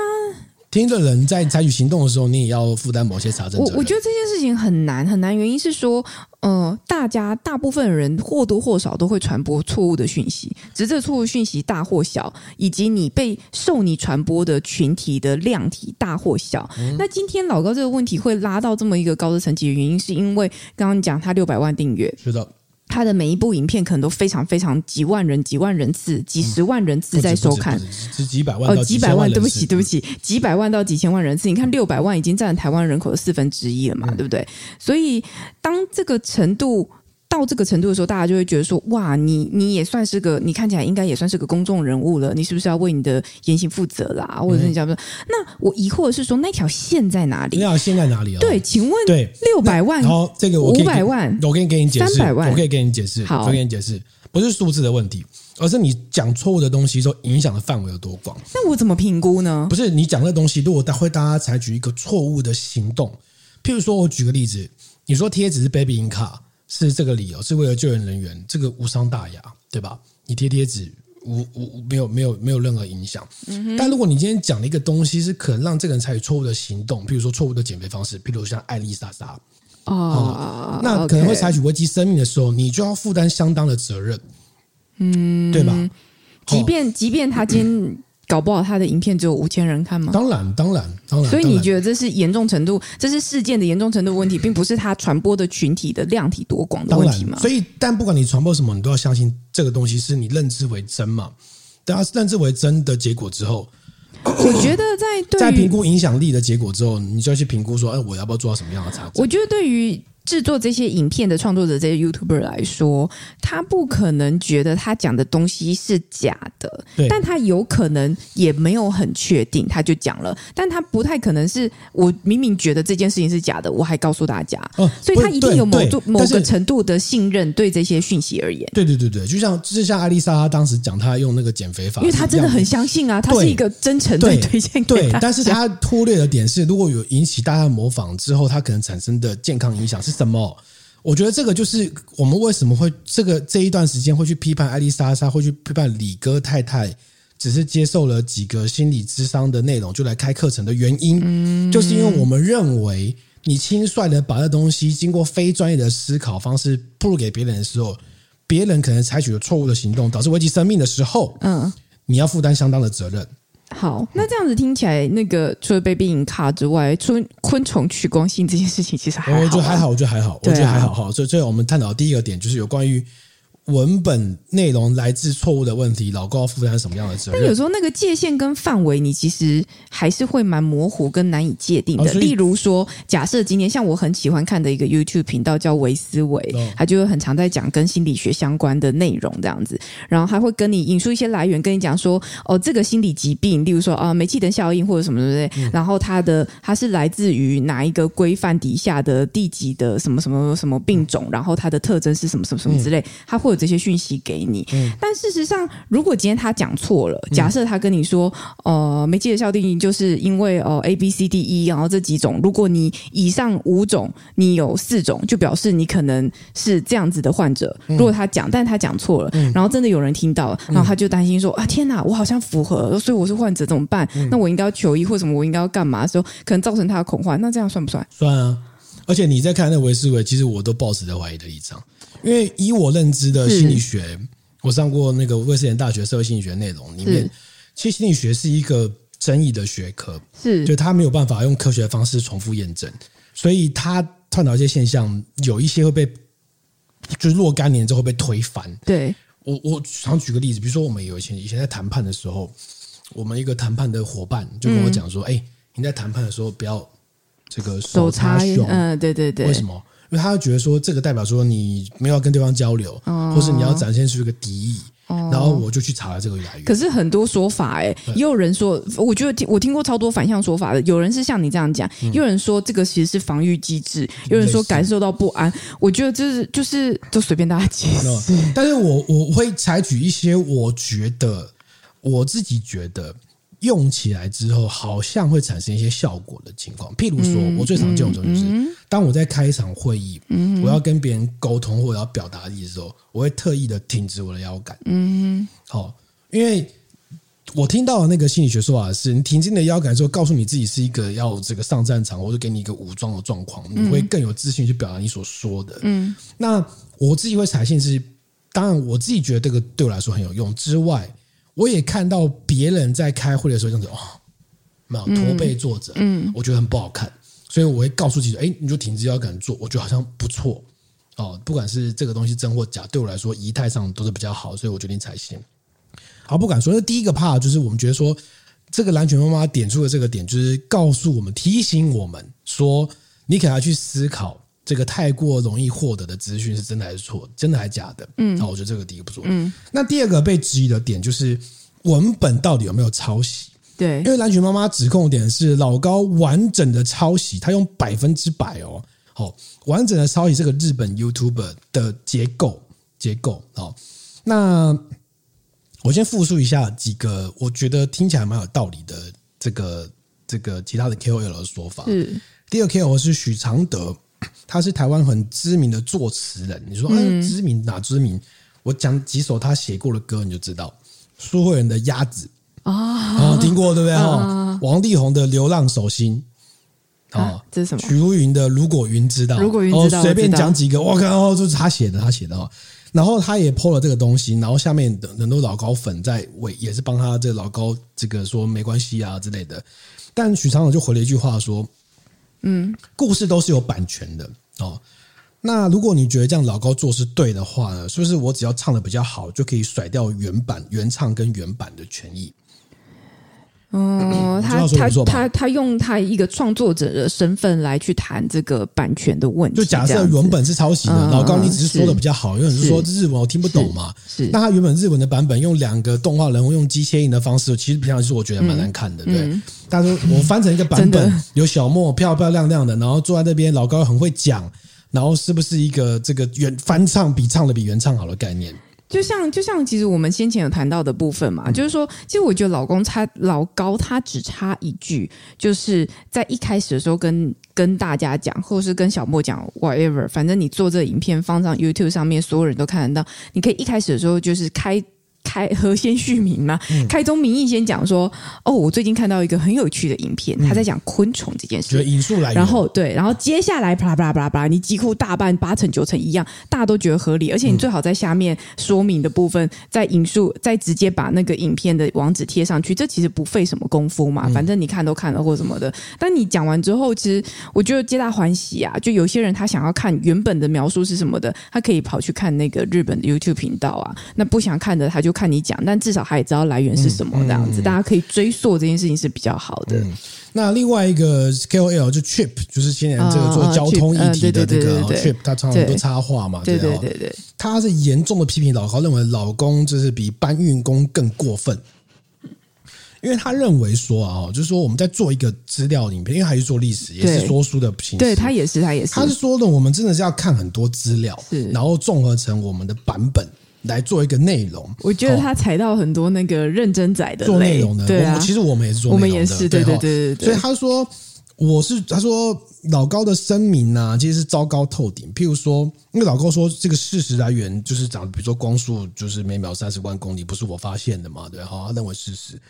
他听的人在采取行动的时候，你也要负担某些查证。我我觉得这件事情很难很难，原因是说，呃，大家大部分人或多或少都会传播错误的讯息，只是这错误讯息大或小，以及你被受你传播的群体的量体大或小。嗯、那今天老高这个问题会拉到这么一个高的层级的原因，是因为刚刚讲他六百万订阅，是的。他的每一部影片可能都非常非常几万人、几万人次、几十万人次在收看，是几百万哦，几百万，对不起，对不起，几百万到几千万人次。你看六百万已经占了台湾人口的四分之一了嘛，嗯、对不对？所以当这个程度。到这个程度的时候，大家就会觉得说：“哇，你你也算是个，你看起来应该也算是个公众人物了，你是不是要为你的言行负责啦？或者是你讲说，那我疑惑的是说，那条线在哪里？那条线在哪里啊？对，请问，对，六百万，然后，这个我五百万，我可以给你解释，三百万，我可以给你解释，好，我给你解释，不是数字的问题，而是你讲错误的东西之后影响的范围有多广？那我怎么评估呢？不是你讲的东西，如果会大家采取一个错误的行动，譬如说，我举个例子，你说贴纸是 Baby in Car。是这个理由，是为了救援人员，这个无伤大雅，对吧？你贴贴纸，无无没有没有没有任何影响。嗯。但如果你今天讲了一个东西，是可能让这个人采取错误的行动，比如说错误的减肥方式，比如像艾丽莎莎，哦、嗯，那可能会采取危及生命的时候，你就要负担相当的责任，嗯，对吧？即便即便他今天。搞不好他的影片只有五千人看吗？当然，当然，当然。所以你觉得这是严重程度，这是事件的严重程度问题，并不是他传播的群体的量体多广的问题吗？所以，但不管你传播什么，你都要相信这个东西是你认知为真嘛。大家认知为真的结果之后，我觉得在在评估影响力的结果之后，你就要去评估说，哎，我要不要做到什么样的差？我觉得对于。制作这些影片的创作者，这些 YouTuber 来说，他不可能觉得他讲的东西是假的，对，但他有可能也没有很确定，他就讲了，但他不太可能是我明明觉得这件事情是假的，我还告诉大家，哦，所以他一定有某度某个程度的信任对这些讯息而言，对对对对，就像就是像艾丽莎她当时讲她用那个减肥法，因为她真的很相信啊，她是一个真诚的推荐给对，对，但是她忽略的点是，如果有引起大家模仿之后，她可能产生的健康影响是。什么？我觉得这个就是我们为什么会这个这一段时间会去批判艾丽莎莎，会去批判李哥太太，只是接受了几个心理智商的内容就来开课程的原因，就是因为我们认为你轻率的把这东西经过非专业的思考方式铺露给别人的时候，别人可能采取了错误的行动，导致危及生命的时候，嗯，你要负担相当的责任。好，那这样子听起来，那个除了被病影卡之外，昆昆虫趋光性这件事情其实还好，我觉得还好，我觉得还好，我觉得还好。哈，所以最后我们探讨的第一个点就是有关于。文本内容来自错误的问题，老高要负担什么样的责任？但有时候那个界限跟范围，你其实还是会蛮模糊跟难以界定的。哦、例如说，假设今天像我很喜欢看的一个 YouTube 频道叫维思维，哦、他就会很常在讲跟心理学相关的内容这样子，然后他会跟你引述一些来源，跟你讲说，哦，这个心理疾病，例如说啊，煤气灯效应或者什么什么的，嗯、然后它的它是来自于哪一个规范底下的地级的什么什么什么病种，然后它的特征是什么什么什么之类，他会。这些讯息给你，但事实上，如果今天他讲错了，假设他跟你说，呃，煤气的效应就是因为呃 A B C D E，然后这几种，如果你以上五种你有四种，就表示你可能是这样子的患者。如果他讲，但他讲错了，然后真的有人听到了，然后他就担心说啊，天哪，我好像符合，所以我是患者怎么办？那我应该要求医或什么？我应该要干嘛的时候，可能造成他的恐慌。那这样算不算？算啊。而且你在看那维思维，其实我都抱持着怀疑的立场。因为以我认知的心理学，我上过那个威斯理大学社会心理学内容里面，其实心理学是一个争议的学科，是就他没有办法用科学的方式重复验证，所以他探讨一些现象，有一些会被就是若干年之后会被推翻。对我，我常举个例子，比如说我们有以前以前在谈判的时候，我们一个谈判的伙伴就跟我讲说：“哎、嗯，你在谈判的时候不要这个手插胸。”嗯，对对对，为什么？因为他会觉得说，这个代表说你没有跟对方交流，哦、或是你要展现出一个敌意，哦、然后我就去查了这个来源。可是很多说法、欸，哎，也有人说，我觉得听我听过超多反向说法的。有人是像你这样讲，嗯、有人说这个其实是防御机制，有人说感受到不安。我觉得这是就是就随便大家解释。但是我我会采取一些我觉得我自己觉得。用起来之后，好像会产生一些效果的情况。譬如说，我最常见的就是，当我在开一场会议，我要跟别人沟通或者要表达意思的时候，我会特意的挺直我的腰杆。嗯，好，因为我听到的那个心理学说法是，你挺直你的腰杆之后，告诉你自己是一个要这个上战场，或者给你一个武装的状况，你会更有自信去表达你所说的。嗯，那我自己会采信是，当然我自己觉得这个对我来说很有用之外。我也看到别人在开会的时候这样子哦，没有驼背坐着，嗯，我觉得很不好看，所以我会告诉记者，哎，你就挺直腰杆做，我觉得好像不错，哦，不管是这个东西真或假，对我来说仪态上都是比较好，所以我决定采信。好，不敢说，那第一个 part 就是我们觉得说，这个蓝犬妈妈点出的这个点，就是告诉我们、提醒我们说，你可能要去思考，这个太过容易获得的资讯是真的还是错，真的还是假的？嗯，好，我觉得这个第一个不错。嗯，那第二个被质疑的点就是文本到底有没有抄袭？对，因为蓝群妈妈指控的点是老高完整的抄袭，他用百分之百哦，好，完整的抄袭这个日本 YouTuber 的结构结构。好，那。我先复述一下几个我觉得听起来蛮有道理的这个这个其他的 KOL 的说法。嗯第二 KOL 是许常德，他是台湾很知名的作词人。你说哎，知名哪知名？我讲几首他写过的歌，你就知道。苏慧伦的《鸭子》啊，听过对不对？哈，王力宏的《流浪手心》啊，这是什么？许茹芸的《如果云知道》，如果云知道，随便讲几个，我靠，哦，就是他写的，他写的哈。然后他也 po 了这个东西，然后下面的很多老高粉在为也是帮他这个老高这个说没关系啊之类的，但许常德就回了一句话说：“嗯，故事都是有版权的哦。那如果你觉得这样老高做是对的话呢，是不是我只要唱的比较好就可以甩掉原版原唱跟原版的权益？” 哦，他他他他用他一个创作者的身份来去谈这个版权的问题。就假设原本是抄袭的，老高你只是说的比较好，因为你是说日文我听不懂嘛。是，那他原本日文的版本用两个动画人物用机切印的方式，其实平常是我觉得蛮难看的，对。但是我翻成一个版本，有小莫漂漂亮亮的，然后坐在那边，老高很会讲，然后是不是一个这个原翻唱比唱的比原唱好的概念？就像就像其实我们先前有谈到的部分嘛，就是说，其实我觉得老公差老高他只差一句，就是在一开始的时候跟跟大家讲，或者是跟小莫讲，whatever，反正你做这影片放上 YouTube 上面，所有人都看得到，你可以一开始的时候就是开。开和先续名嘛，开宗明义先讲说，哦，我最近看到一个很有趣的影片，他在讲昆虫这件事，引述来源，然后对，然后接下来啪啦啪啦啪啦啪啦，你几乎大半八成九成一样，大家都觉得合理，而且你最好在下面说明的部分再引述，再直接把那个影片的网址贴上去，这其实不费什么功夫嘛，反正你看都看了或什么的。但你讲完之后，其实我觉得皆大欢喜啊，就有些人他想要看原本的描述是什么的，他可以跑去看那个日本的 YouTube 频道啊，那不想看的他就。看你讲，但至少他也知道来源是什么，这样子、嗯嗯、大家可以追溯这件事情是比较好的。嗯、那另外一个 KOL 就 Trip，就是今年这个做交通议题的这个 Trip，他常常都插画嘛，对对对对，对，他是严重的批评老高，认为老公就是比搬运工更过分，因为他认为说啊，就是说我们在做一个资料影片，因为还是做历史，也是说书的形式，对他也是，他也是，他是说的，我们真的是要看很多资料，然后综合成我们的版本。来做一个内容，我觉得他踩到很多那个认真仔的做内容的。对啊，其实我们也是做内容的，我们也是，对对对对。所以他说，我是他说老高的声明呢，其实是糟糕透顶。譬如说，因为老高说这个事实来源就是讲，比如说光速就是每秒三十万公里，不是我发现的嘛？对，哈，他认为事实。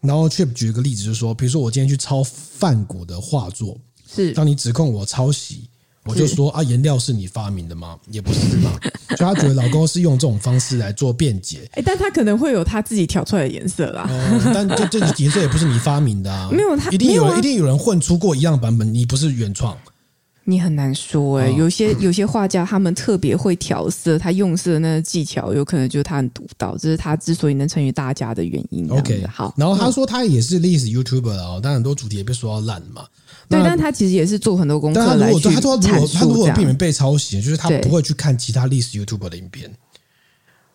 然后 Trip 举一个例子，就是说，比如说我今天去抄范谷的画作，是当你指控我抄袭。我就说啊，颜料是你发明的吗？也不是嘛。就他觉得老公是用这种方式来做辩解。哎，但他可能会有他自己调出来的颜色啦。嗯、但这这颜色也不是你发明的啊。没有他，一定有人，一定有人混出过一样版本。你不是原创，你很难说哎、欸。有些 有些画家他们特别会调色，他用色的那个技巧有可能就是他很独到，这是他之所以能成为大家的原因。OK，好。然后他说他也是历史 YouTuber 啊，但很多主题也被说到烂嘛。对，但他其实也是做很多功课来去阐述。他说，如果他如果避免被抄袭，就是他不会去看其他历史 YouTuber 的影片，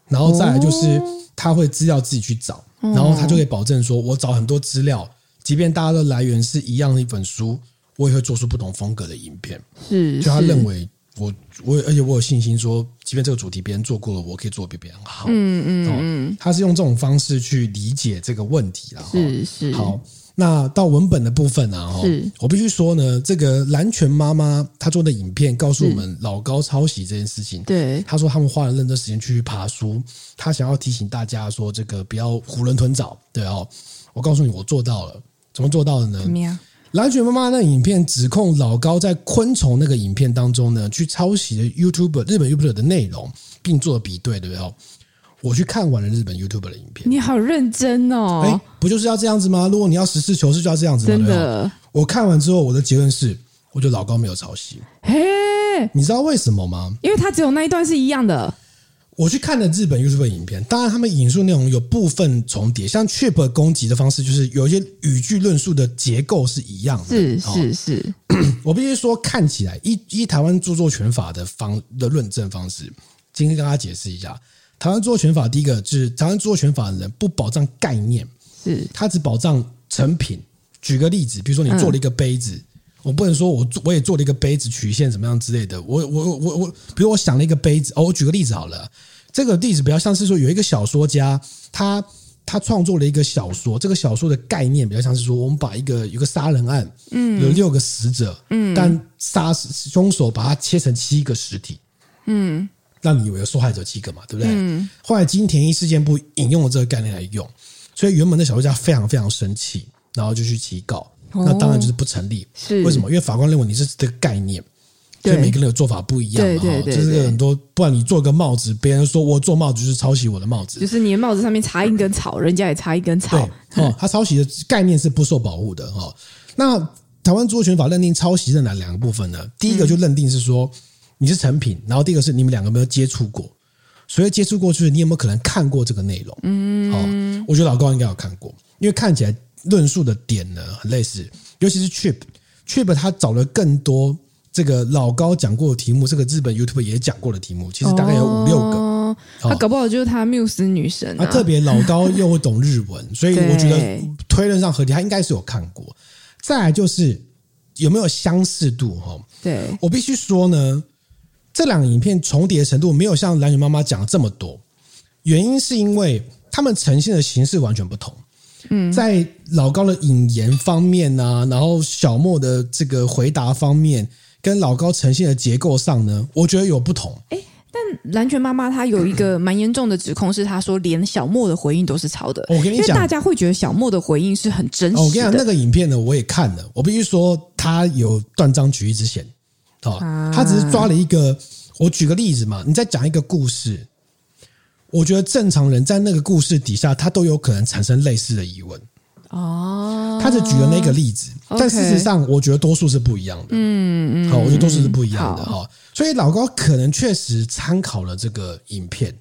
然后再来就是他会资料自己去找，然后他就可以保证说，我找很多资料，即便大家的来源是一样的一本书，我也会做出不同风格的影片。是，就他认为我我而且我有信心说，即便这个主题别人做过了，我可以做的比别人好。嗯嗯嗯，他是用这种方式去理解这个问题了。是是好。那到文本的部分啊，是我必须说呢，这个蓝泉妈妈她做的影片告诉我们老高抄袭这件事情。对，她说他们花了认真时间去爬书，她想要提醒大家说，这个不要囫囵吞枣。对哦，我告诉你，我做到了，怎么做到的呢？怎么样？蓝犬妈妈那影片指控老高在昆虫那个影片当中呢，去抄袭了 YouTube 日本 YouTube 的内容，并做了比对，对不对？我去看完了日本 YouTube 的影片，你好认真哦！哎，不就是要这样子吗？如果你要实事求是，就要这样子吗？真的，我看完之后，我的结论是，我觉得老高没有抄袭。嘿，你知道为什么吗？因为他只有那一段是一样的。我去看了日本 YouTube 影片，当然他们引述内容有部分重叠，像 Trip 攻击的方式，就是有一些语句论述的结构是一样的。是是是，我必须说，看起来依依台湾著作权法的方的论证方式，今天跟大家解释一下，台湾著作权法第一个就是台湾著作权法的人不保障概念，是他只保障成品。举个例子，比如说你做了一个杯子。嗯我不能说我做我也做了一个杯子曲线怎么样之类的。我我我我，比如我想了一个杯子哦，我举个例子好了。这个例子比较像是说有一个小说家，他他创作了一个小说，这个小说的概念比较像是说，我们把一个有个杀人案，嗯，有六个死者，嗯，但杀凶手把它切成七个尸体，嗯，让你以为有受害者几个嘛，对不对？嗯。后来金田一事件部引用了这个概念来用，所以原本的小说家非常非常生气，然后就去提告。那当然就是不成立，是为什么？因为法官认为你是这个概念，所以每个人的做法不一样嘛。哈，就是很多，不然你做个帽子，别人说我做帽子就是抄袭我的帽子，就是你的帽子上面插一根草，人家也插一根草。对，哦，他抄袭的概念是不受保护的哈。那台湾著作权法认定抄袭在哪两个部分呢？第一个就认定是说你是成品，然后第一个是你们两个有没有接触过，所以接触过去，你有没有可能看过这个内容？嗯，好，我觉得老高应该有看过，因为看起来。论述的点呢，很类似，尤其是 Trip，Trip 他找了更多这个老高讲过的题目，这个日本 YouTube 也讲过的题目，其实大概有五六个。哦，他搞不好就是他缪斯女神啊。他特别老高又会懂日文，所以我觉得推论上合理，他应该是有看过。再来就是有没有相似度哈？对，我必须说呢，这两个影片重叠的程度没有像兰屿妈妈讲的这么多，原因是因为他们呈现的形式完全不同。嗯，在老高的引言方面啊，然后小莫的这个回答方面，跟老高呈现的结构上呢，我觉得有不同。哎，但蓝泉妈妈她有一个蛮严重的指控，是她说连小莫的回应都是抄的。我跟你讲，因为大家会觉得小莫的回应是很真实的。我跟你讲，那个影片呢，我也看了，我必须说他有断章取义之嫌。好，他只是抓了一个，我举个例子嘛，你再讲一个故事。我觉得正常人在那个故事底下，他都有可能产生类似的疑问。哦，他只举了那个例子，但事实上，我觉得多数是不一样的。嗯嗯，好，我觉得多数是不一样的哈。所以老高可能确实参考了这个影片，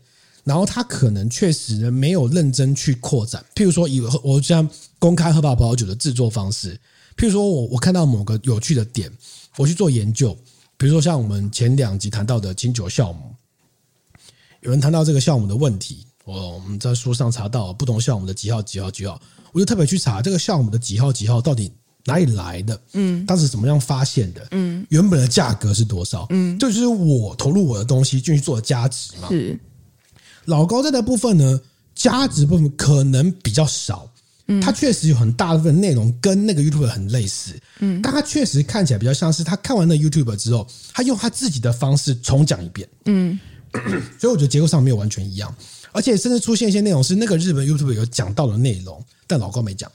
然后他可能确实没有认真去扩展。譬如说，以我这样公开喝吧葡萄酒的制作方式，譬如说我我看到某个有趣的点，我去做研究。比如说像我们前两集谈到的金九酵母。有人谈到这个酵母的问题，我我们在书上查到不同酵母的几号几号几号，我就特别去查这个酵母的几号几号到底哪里来的，嗯，当时怎么样发现的，嗯，原本的价格是多少，嗯，这就是我投入我的东西进去做的价值嘛。是老高在的部分呢，价值部分可能比较少，嗯，他确实有很大部分内容跟那个 YouTube 很类似，嗯，但他确实看起来比较像是他看完那 YouTube 之后，他用他自己的方式重讲一遍，嗯。所以我觉得结构上没有完全一样，而且甚至出现一些内容是那个日本 YouTube 有讲到的内容，但老高没讲。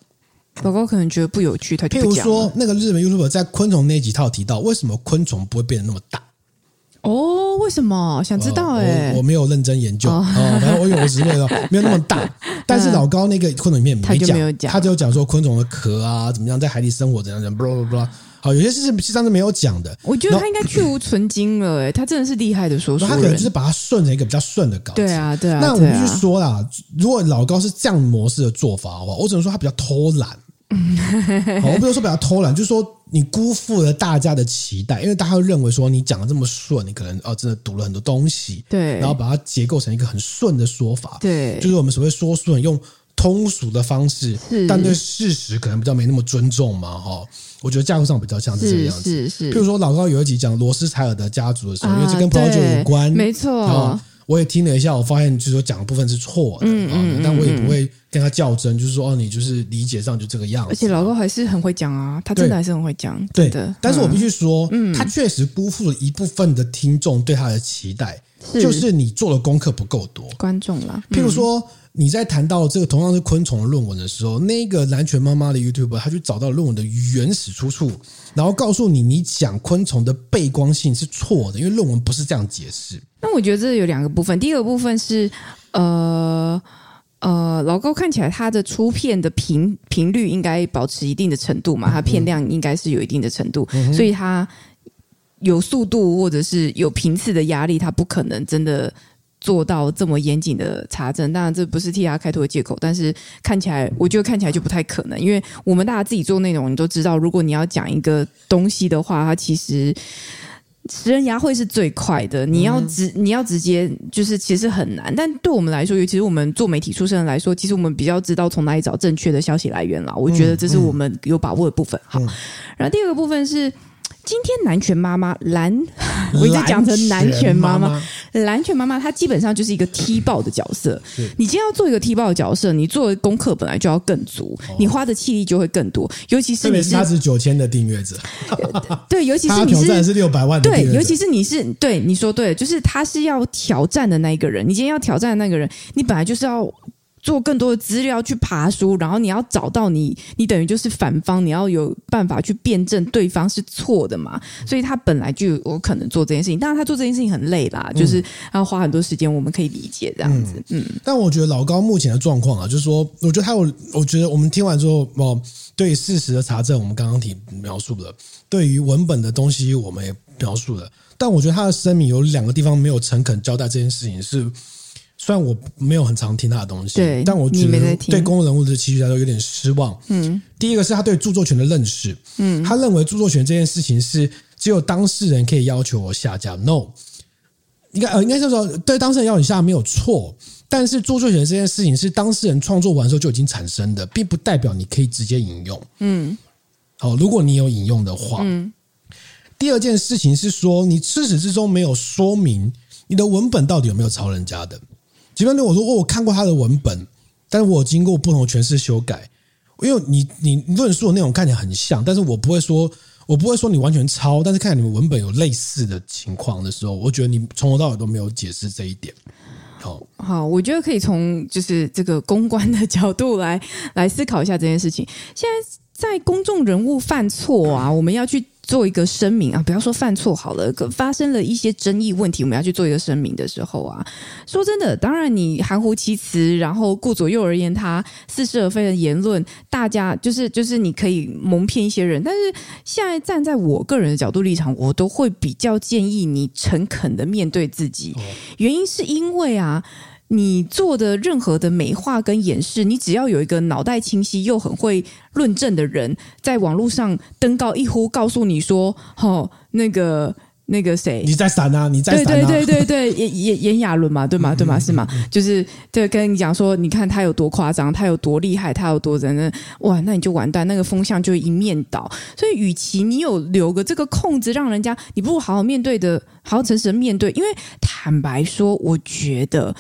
老高可能觉得不有趣，他就不讲。譬如说，那个日本 YouTube 在昆虫那几套提到，为什么昆虫不会变得那么大？哦，为什么？想知道哎、欸，我我没有认真研究啊，反正我有的时候没有那么大。但是老高那个昆虫里面没讲，他就讲说昆虫的壳啊怎么样，在海底生活怎样怎样，巴拉巴拉。好，有些事情实际上是没有讲的。我觉得他应该去无存精了，哎，他真的是厉害的说书人。他可能就是把它顺成一个比较顺的稿子。对啊，对啊。那我们就说啦，如果老高是这样模式的做法的话，我只能说他比较偷懒。我不能说比较偷懒，就是说你辜负了大家的期待，因为大家会认为说你讲的这么顺，你可能哦真的读了很多东西，对，然后把它结构成一个很顺的说法，对，就是我们所谓说顺用通俗的方式，但对事实可能比较没那么尊重嘛，哈。我觉得架构上比较像是这个样子，是是是。譬如说老高有一集讲罗斯柴尔德家族的时候，啊、因为这跟葡萄酒有关，没错。我也听了一下，我发现就是说讲的部分是错的，嗯嗯，但我也不会跟他较真，就是说哦，你就是理解上就这个样子。而且老高还是很会讲啊，他真的还是很会讲，对的。但是我必须说，嗯，他确实辜负了一部分的听众对他的期待，是就是你做的功课不够多，观众啦。譬如说。你在谈到这个同样是昆虫的论文的时候，那个蓝泉妈妈的 YouTuber 他去找到论文的原始出处，然后告诉你，你讲昆虫的背光性是错的，因为论文不是这样解释。那我觉得这有两个部分，第一个部分是呃呃，老高看起来他的出片的频频率应该保持一定的程度嘛，他片量应该是有一定的程度，嗯、所以他。有速度或者是有频次的压力，他不可能真的做到这么严谨的查证。当然，这不是替他开脱的借口，但是看起来，我觉得看起来就不太可能，因为我们大家自己做内容，你都知道，如果你要讲一个东西的话，它其实。食人牙会是最快的，你要直你要直接就是其实很难，但对我们来说，尤其是我们做媒体出身的来说，其实我们比较知道从哪里找正确的消息来源了。我觉得这是我们有把握的部分。好，然后第二个部分是。今天南拳妈妈蓝，我一直讲成南拳妈妈，蓝拳妈妈她基本上就是一个踢爆的角色。你今天要做一个踢爆的角色，你做的功课本来就要更足，你花的气力就会更多。尤其是你是他是九千的订阅者，对，尤其是你是是六百万的，对，尤其是你是对你说对，就是他是要挑战的那一个人。你今天要挑战的那个人，你本来就是要。做更多的资料去爬书，然后你要找到你，你等于就是反方，你要有办法去辩证对方是错的嘛。所以他本来就有可能做这件事情，当然他做这件事情很累啦，嗯、就是要花很多时间，我们可以理解这样子。嗯，嗯但我觉得老高目前的状况啊，就是说，我觉得他有，我觉得我们听完之后，哦，对事实的查证，我们刚刚提描述了，对于文本的东西，我们也描述了，但我觉得他的声明有两个地方没有诚恳交代这件事情是。虽然我没有很常听他的东西，对，但我觉得对公众人物的期许来说有点失望。嗯，第一个是他对著作权的认识，嗯，他认为著作权这件事情是只有当事人可以要求我下架。No，应该呃，应该是说对当事人要你下架没有错，但是著作权这件事情是当事人创作完之后就已经产生的，并不代表你可以直接引用。嗯，好，如果你有引用的话，嗯，第二件事情是说你自始至终没有说明你的文本到底有没有抄人家的。基本上我说哦我看过他的文本，但是我经过不同的诠释修改，因为你你论述的内容看起来很像，但是我不会说，我不会说你完全抄，但是看你们文本有类似的情况的时候，我觉得你从头到尾都没有解释这一点。好，好，我觉得可以从就是这个公关的角度来来思考一下这件事情。现在在公众人物犯错啊，我们要去。做一个声明啊，不要说犯错好了，可发生了一些争议问题，我们要去做一个声明的时候啊，说真的，当然你含糊其辞，然后顾左右而言他，似是而非的言论，大家就是就是你可以蒙骗一些人，但是现在站在我个人的角度立场，我都会比较建议你诚恳的面对自己，原因是因为啊。你做的任何的美化跟掩饰，你只要有一个脑袋清晰又很会论证的人，在网络上登高一呼，告诉你说：“哦，那个那个谁，你在闪啊，你在闪啊。”对对对对对，炎炎炎亚纶嘛，对吗？对吗？是吗？就是对，跟你讲说，你看他有多夸张，他有多厉害，他有多人呢？哇，那你就完蛋，那个风向就一面倒。所以，与其你有留个这个空子，让人家，你不如好好面对的，好好诚实的面对。因为坦白说，我觉得。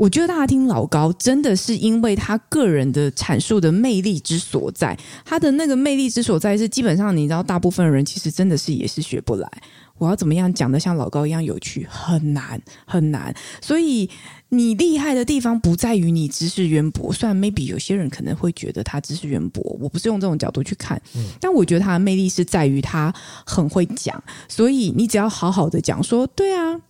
我觉得大家听老高真的是因为他个人的阐述的魅力之所在，他的那个魅力之所在是基本上你知道，大部分人其实真的是也是学不来。我要怎么样讲得像老高一样有趣，很难很难。所以你厉害的地方不在于你知识渊博，虽然 maybe 有些人可能会觉得他知识渊博，我不是用这种角度去看，但我觉得他的魅力是在于他很会讲。所以你只要好好的讲说，对啊。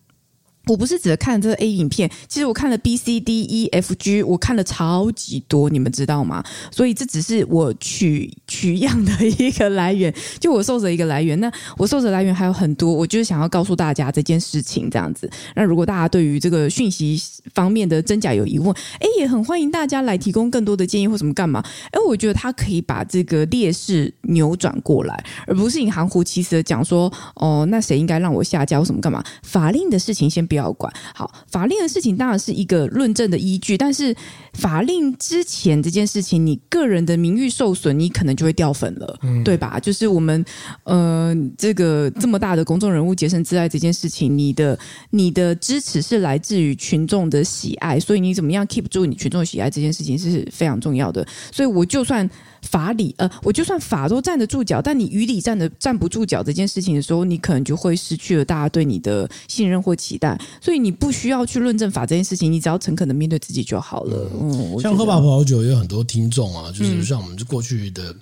我不是只看这个 A 影片，其实我看了 B、C、D、E、F、G，我看了超级多，你们知道吗？所以这只是我取取样的一个来源，就我受者一个来源。那我受者来源还有很多，我就是想要告诉大家这件事情这样子。那如果大家对于这个讯息方面的真假有疑问，哎，也很欢迎大家来提供更多的建议或什么干嘛。哎，我觉得他可以把这个劣势扭转过来，而不是你含糊其辞的讲说，哦，那谁应该让我下架或什么干嘛？法令的事情先不要。要管好法令的事情，当然是一个论证的依据。但是法令之前这件事情，你个人的名誉受损，你可能就会掉粉了，嗯、对吧？就是我们呃，这个这么大的公众人物洁身自爱这件事情，你的你的支持是来自于群众的喜爱，所以你怎么样 keep 住你群众的喜爱这件事情是非常重要的。所以我就算。法理呃，我就算法都站得住脚，但你于理站得站不住脚这件事情的时候，你可能就会失去了大家对你的信任或期待。所以你不需要去论证法这件事情，你只要诚恳的面对自己就好了。嗯，像喝吧葡萄酒也有很多听众啊，就是像我们过去的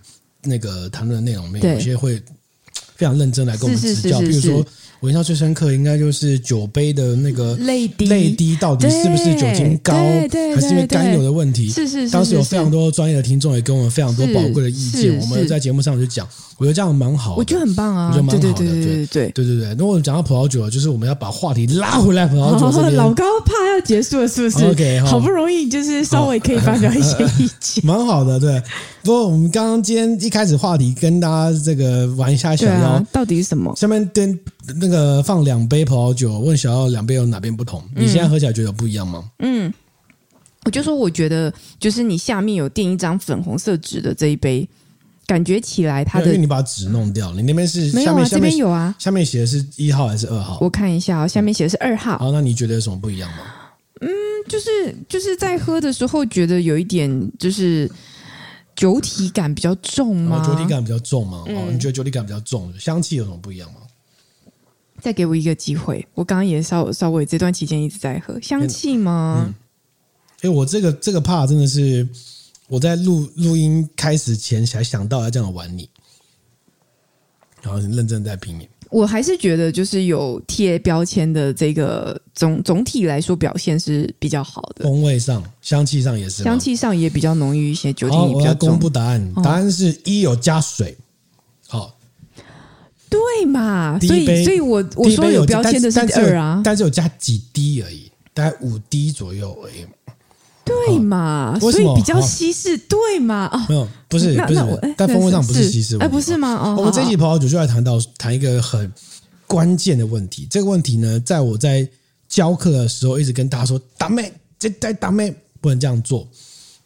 那个谈论的内容里面，有些会非常认真来跟我们指教。比如说，我印象最深刻，应该就是酒杯的那个泪滴，泪滴到底是不是酒精高，还是因为甘油的问题？是是是。当时有非常多专业的听众也给我们非常多宝贵的意见，我们在节目上就讲，我觉得这样蛮好，我觉得很棒啊，我觉得蛮好的，对对对对对对对。那我讲到葡萄酒，就是我们要把话题拉回来葡萄酒这。老高怕要结束了是不是？OK，好不容易就是稍微可以发表一些意见，蛮好的。对，不过我们刚刚今天一开始话题跟大家这个玩一下小妖，到底是什么？下面跟。个放两杯葡萄酒，问小奥两杯有哪边不同？你现在喝起来觉得有不一样吗？嗯，我就说我觉得就是你下面有垫一张粉红色纸的这一杯。感觉起来，它的因为你把纸弄掉，你那边是没有啊？这边有啊，下面写的是一号还是二号？我看一下啊，下面写的是二号。好，那你觉得有什么不一样吗？嗯，就是就是在喝的时候觉得有一点就是酒体感比较重吗？酒体感比较重吗？哦，你觉得酒体感比较重，香气有什么不一样吗？再给我一个机会，我刚刚也稍稍微这段期间一直在喝香气吗？哎，我这个这个怕真的是。我在录录音开始前才想到要这样玩你，然后很认真在拼你。我还是觉得就是有贴标签的这个总总体来说表现是比较好的，风味上、香气上也是，香气上也比较浓郁一些，酒精也比较重。我要公布答案，答案是一有加水。好，对嘛？所以所以我我说有标签的是二啊，但是有加几滴而已，大概五滴左右而已。对嘛，所以比较稀释，对嘛？哦，没有，不是，不是，但风味上不是稀释，哎，不是吗？哦，我们这一集葡萄酒就来谈到谈一个很关键的问题。这个问题呢，在我在教课的时候，一直跟大家说，打妹，这在打妹不能这样做。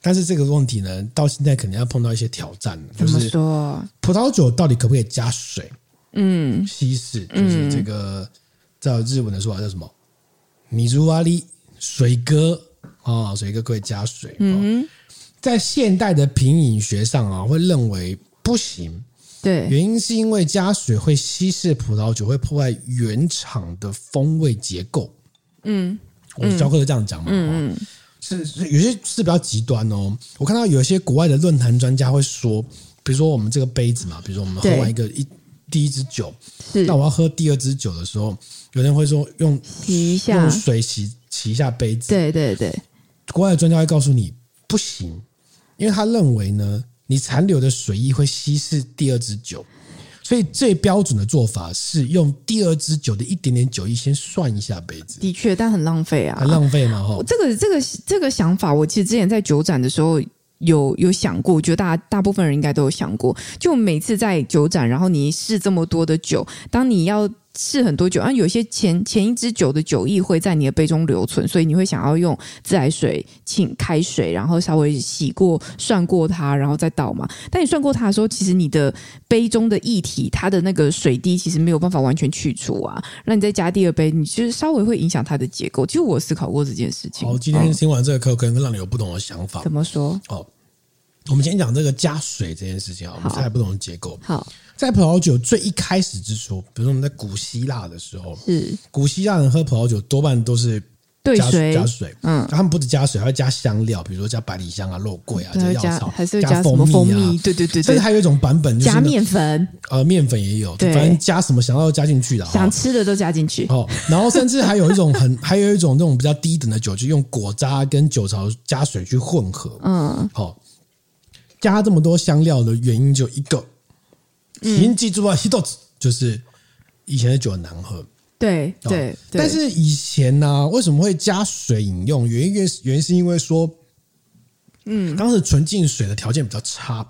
但是这个问题呢，到现在肯定要碰到一些挑战，就是说，葡萄酒到底可不可以加水？嗯，稀释就是这个，在日文的说法叫什么？米珠瓦里水哥。啊，所以一个可以加水。嗯，在现代的品饮学上啊，会认为不行。对，原因是因为加水会稀释葡萄酒，会破坏原厂的风味结构。嗯，我们教课是这样讲嘛。嗯，是是有些是比较极端哦。我看到有一些国外的论坛专家会说，比如说我们这个杯子嘛，比如说我们喝完一个一第一支酒，是那我要喝第二支酒的时候，有人会说用洗一下，用水洗洗一下杯子。对对对。国外的专家会告诉你不行，因为他认为呢，你残留的水液会稀释第二支酒，所以最标准的做法是用第二支酒的一点点酒液先涮一下杯子。的确，但很浪费啊，很浪费嘛！哈，这个这个这个想法，我其实之前在酒展的时候有有想过，我觉得大大部分人应该都有想过，就每次在酒展，然后你试这么多的酒，当你要。试很多酒，啊，有些前前一支酒的酒液会在你的杯中留存，所以你会想要用自来水请开水，然后稍微洗过、涮过它，然后再倒嘛。但你涮过它的时候，其实你的杯中的液体，它的那个水滴其实没有办法完全去除啊。那你再加第二杯，你其实稍微会影响它的结构。其实我思考过这件事情。好，今天听完这个课，可能让你有不同的想法。怎么说？哦，我们先讲这个加水这件事情啊，我们猜不同的结构。好。在葡萄酒最一开始之初，比如说我们在古希腊的时候，是古希腊人喝葡萄酒多半都是加水加水，嗯，他们不止加水，还会加香料，比如说加百里香啊、肉桂啊、加药草，还是加蜂蜜？对对对，甚至还有一种版本就是加面粉，呃，面粉也有，反正加什么想要加进去的，想吃的都加进去。哦，然后甚至还有一种很，还有一种那种比较低等的酒，就用果渣跟酒槽加水去混合。嗯，好，加这么多香料的原因就一个。请记住啊，西豆子就是以前的酒很难喝。对对，但是以前呢、啊，为什么会加水饮用？原因原因是因为说，嗯，当时纯净水的条件比较差。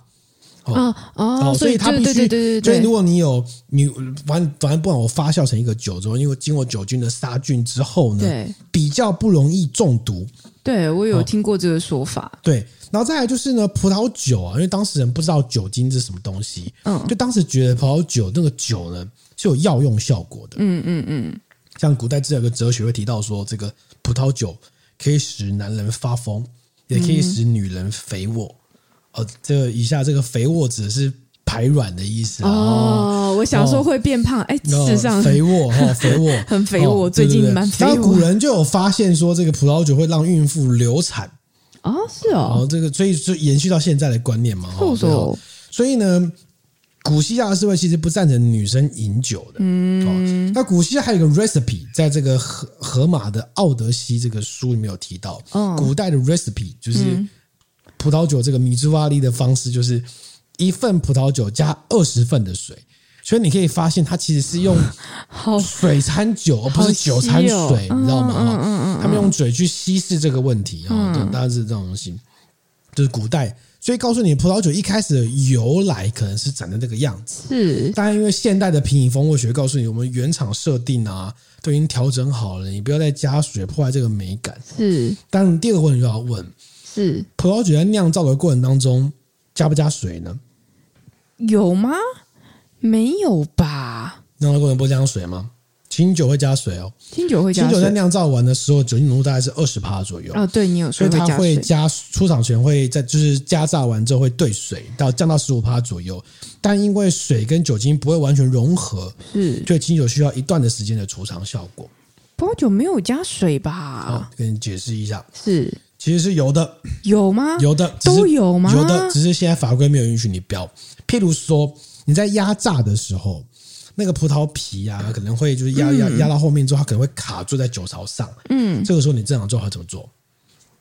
哦哦，所以它必须，对对对对，所以如果你有你反反正不管我发酵成一个酒之后，因为经过酒精的杀菌之后呢，对，比较不容易中毒。对，我有听过这个说法。对，然后再来就是呢，葡萄酒啊，因为当时人不知道酒精是什么东西，嗯，就当时觉得葡萄酒那个酒呢是有药用效果的。嗯嗯嗯，像古代这有个哲学会提到说，这个葡萄酒可以使男人发疯，也可以使女人肥沃。哦，这个以下这个肥沃指的是排卵的意思哦。我小时候会变胖，哎，事实上肥沃哈，肥沃很肥沃，最近蛮肥沃。然后古人就有发现说，这个葡萄酒会让孕妇流产哦，是哦。这个所以就延续到现在的观念嘛。所以呢，古希腊社会其实不赞成女生饮酒的。嗯，那古希腊还有一个 recipe，在这个荷荷马的《奥德西》这个书里面有提到。哦，古代的 recipe 就是葡萄酒这个米兹瓦利的方式，就是一份葡萄酒加二十份的水。所以你可以发现，它其实是用 水掺酒，而不是酒掺水，你知道吗？嗯嗯嗯，他们用嘴去稀释这个问题啊，大概是这种东西，就是古代。所以告诉你，葡萄酒一开始的由来可能是长得这个样子。是，当然因为现代的品饮风味学告诉你，我们原厂设定啊都已经调整好了，你不要再加水破坏这个美感。是，但第二个问题就要问：是葡萄酒在酿造的过程当中加不加水呢？有吗？没有吧？酿造过程不加水吗？清酒会加水哦，清酒会加水。清酒在酿造完的时候，酒精浓度大概是二十帕左右。哦，对你有说，所以它会加出厂前会在就是加榨完之后会兑水到降到十五帕左右，但因为水跟酒精不会完全融合，是，所以清酒需要一段的时间的储藏效果。葡萄酒没有加水吧？哦，跟你解释一下，是，其实是有的，有吗？有的都有吗？有的，只是现在法规没有允许你标。譬如说你在压榨的时候。那个葡萄皮呀、啊，可能会就是压压压到后面之后，它可能会卡住在酒槽上。嗯，这个时候你正常做法怎么做？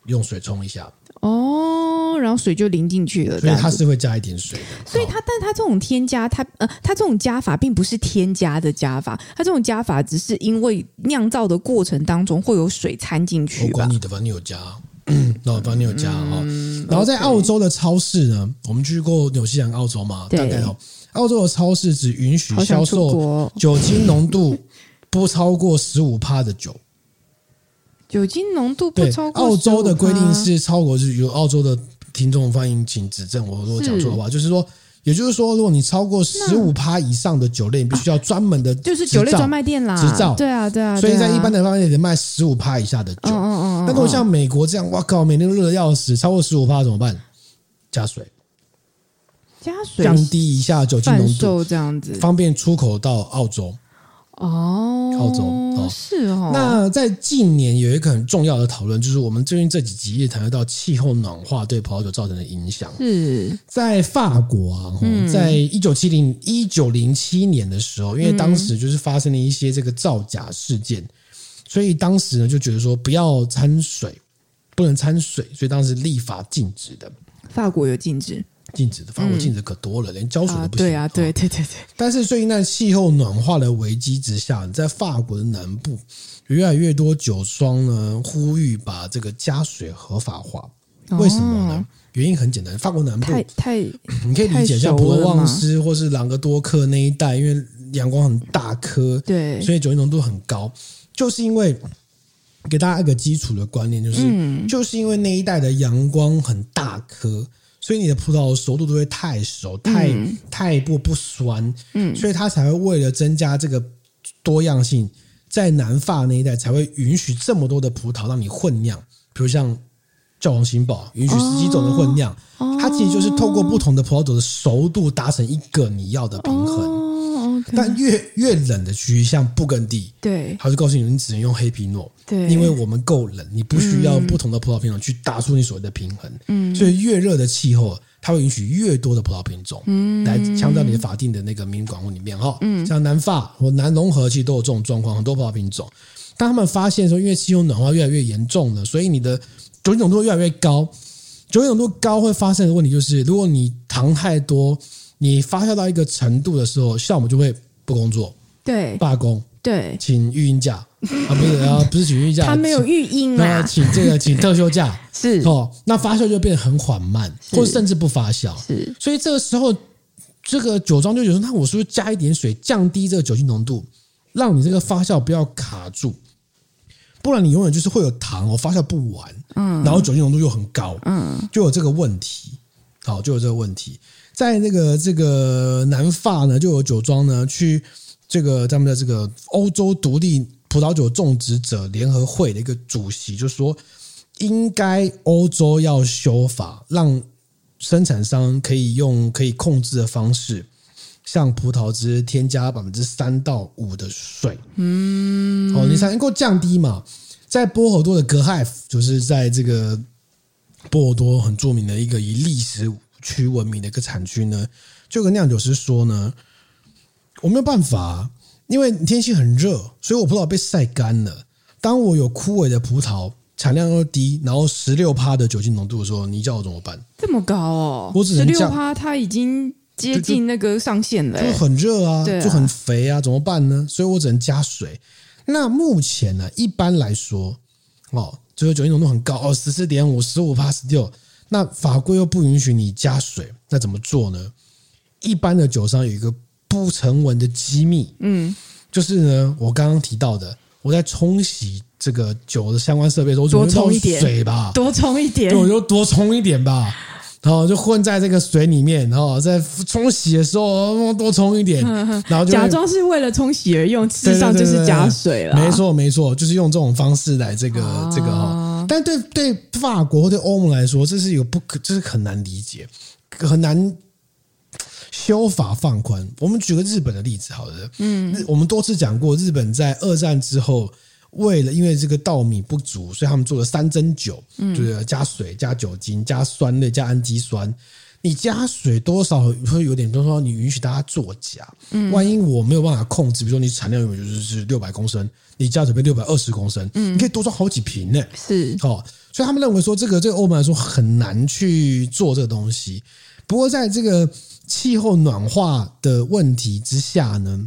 用水冲一下。哦，然后水就淋进去了。所以它是会加一点水的。所以它，但它这种添加，它呃，它这种加法并不是添加的加法，它这种加法只是因为酿造的过程当中会有水掺进去。我管你的，反正你有加，那反正你有加哈。嗯、然后在澳洲的超市呢，我们去过纽西兰、澳洲嘛，大概哦。澳洲的超市只允许销售酒精浓度不超过十五趴的酒。酒精浓度不超过。澳洲的规定是超过，就是有澳洲的听众欢迎请指正我，如果讲错的话，就是说，也就是说，如果你超过十五趴以上的酒类，你必须要专门的就是酒类专卖店啦，执照。对啊，对啊。所以在一般的专卖店里卖十五趴以下的酒。嗯嗯嗯。那如果像美国这样，哇靠，每天都热的要死，超过十五趴怎么办？加水。加水降低一下酒精浓度，这样子方便出口到澳洲。哦，澳洲哦，是哦。那在近年有一个很重要的讨论，就是我们最近这几集也谈到气候暖化对葡萄酒造成的影响。是在法国啊，在一九七零一九零七年的时候，因为当时就是发生了一些这个造假事件，所以当时呢就觉得说不要掺水，不能掺水，所以当时立法禁止的。法国有禁止。禁止的，法国禁止可多了，嗯、连浇水都不行。对啊，对对对对。但是最近在气候暖化的危机之下，在法国的南部，越来越多酒庄呢呼吁把这个加水合法化。为什么呢？哦、原因很简单，法国南部太太，你可以理解像普罗旺斯或是朗格多克那一带，因为阳光很大颗，对，所以酒精浓度很高。就是因为给大家一个基础的观念，就是、嗯、就是因为那一带的阳光很大颗。所以你的葡萄熟度都会太熟，太、嗯、太不不酸，嗯，所以它才会为了增加这个多样性，在南法那一带才会允许这么多的葡萄让你混酿，比如像教皇新堡允许十几种的混酿，哦、它其实就是透过不同的葡萄酒的熟度达成一个你要的平衡。哦但越越冷的区域，像布根地，对，他就告诉你，你只能用黑皮诺，对，因为我们够冷，你不需要不同的葡萄品种去打出你所谓的平衡，嗯，所以越热的气候，它会允许越多的葡萄品种，嗯，来强调你的法定的那个民管物里面哈，嗯，像南法或南融合其实都有这种状况，很多葡萄品种，当他们发现说，因为气候暖化越来越严重了，所以你的酒精浓度越来越高，酒精浓度高会发生的问题就是，如果你糖太多。你发酵到一个程度的时候，酵母就会不工作，对，罢工，对，请育婴假。啊，不是啊，不是请育婴假，他没有育婴啊，请这个 请特休假。是。哦，那发酵就变得很缓慢，或甚至不发酵，是，所以这个时候，这个酒庄就觉得，那我是不是加一点水，降低这个酒精浓度，让你这个发酵不要卡住，不然你永远就是会有糖我，发酵不完，嗯，然后酒精浓度又很高，嗯，就有这个问题，好，就有这个问题。在那个这个南法呢，就有酒庄呢，去这个他们的这个欧洲独立葡萄酒种植者联合会的一个主席就说，应该欧洲要修法，让生产商可以用可以控制的方式，向葡萄汁添加百分之三到五的水，嗯，哦，你才能够降低嘛。在波尔多的格海夫，就是在这个波尔多很著名的一个以历史区闻名的一个产区呢，就跟酿酒师说呢，我没有办法，因为天气很热，所以我葡萄被晒干了。当我有枯萎的葡萄，产量又低，然后十六趴的酒精浓度的时候，你叫我怎么办？这么高哦！我只能十六趴，它已经接近那个上限了，就很热啊，啊就很肥啊，怎么办呢？所以我只能加水。那目前呢，一般来说，哦，就是酒精浓度很高哦，十四点五、十五趴、十六。那法规又不允许你加水，那怎么做呢？一般的酒商有一个不成文的机密，嗯，就是呢，我刚刚提到的，我在冲洗这个酒的相关设备的时候，多冲一点水吧，多冲一点，对，我就多冲一点吧，然后就混在这个水里面，然后在冲洗的时候多冲一点，然后就假装是为了冲洗而用，事实上就是加水了。没错，没错，就是用这种方式来这个、啊、这个哈。但对对法国或对欧盟来说，这是有不可，这是很难理解，很难。修法放宽，我们举个日本的例子，好的，嗯，我们多次讲过，日本在二战之后，为了因为这个稻米不足，所以他们做了三蒸酒，嗯，就是加水、加酒精、加酸类、加氨基酸。你加水多少会有点，就是说你允许大家作假，嗯，万一我没有办法控制，比如说你产量有就是六百公升，你加水变六百二十公升，嗯，你可以多装好几瓶呢，是，哦，所以他们认为说这个这个欧盟来说很难去做这个东西。不过在这个。气候暖化的问题之下呢，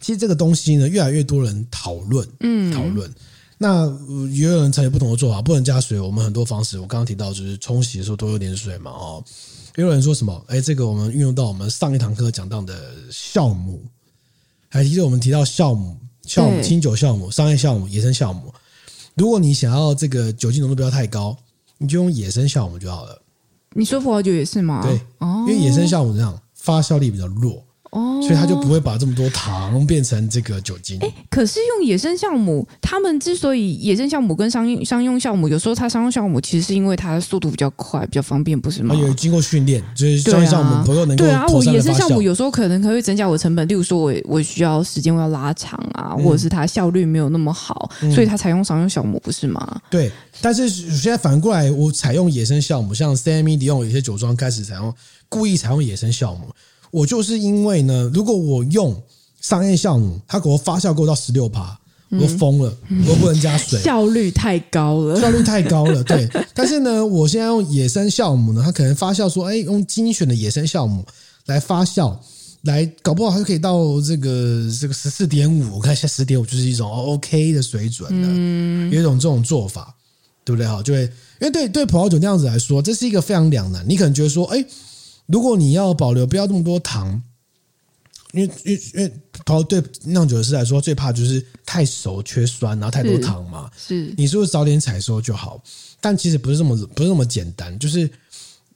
其实这个东西呢，越来越多人讨论，嗯，讨论。那也有人采取不同的做法，不能加水。我们很多方式，我刚刚提到，就是冲洗的时候多用点水嘛，哦。也有人说什么？哎，这个我们运用到我们上一堂课讲到的酵母，还记得我们提到酵母、酵母、清酒酵母、商业酵母、野生酵母。如果你想要这个酒精浓度不要太高，你就用野生酵母就好了。你说葡萄酒也是吗？对，哦因为野生酵母这样发酵力比较弱。哦，所以它就不会把这么多糖变成这个酒精。哎，可是用野生酵母，他们之所以野生酵母跟商用商用酵母，有时候它商用酵母其实是因为它的速度比较快，比较方便，不是吗？有经过训练，就是商用酵母不够能够对啊。我野生酵母有时候可能可能会增加我的成本，例如说我我需要时间我要拉长啊，或者是它效率没有那么好，所以它采用商用酵母，不是吗？对，但是现在反过来，我采用野生酵母，像 CME 迪翁有些酒庄开始采用故意采用野生酵母。我就是因为呢，如果我用商业酵母，它给我发酵够到十六趴，我疯了，我不能加水，效率太高了，效率太高了。对，但是呢，我现在用野生酵母呢，它可能发酵说，哎，用精选的野生酵母来发酵，来搞不好它就可以到这个这个十四点五，我看现在十点五就是一种 OK 的水准的，有一种这种做法，对不对？哈，就会因为对对葡萄酒那样子来说，这是一个非常两难。你可能觉得说，哎。如果你要保留不要这么多糖，因为因为因为对酿酒师来说最怕就是太熟缺酸，然后太多糖嘛。是，是你是不是早点采收就好？但其实不是这么不是那么简单，就是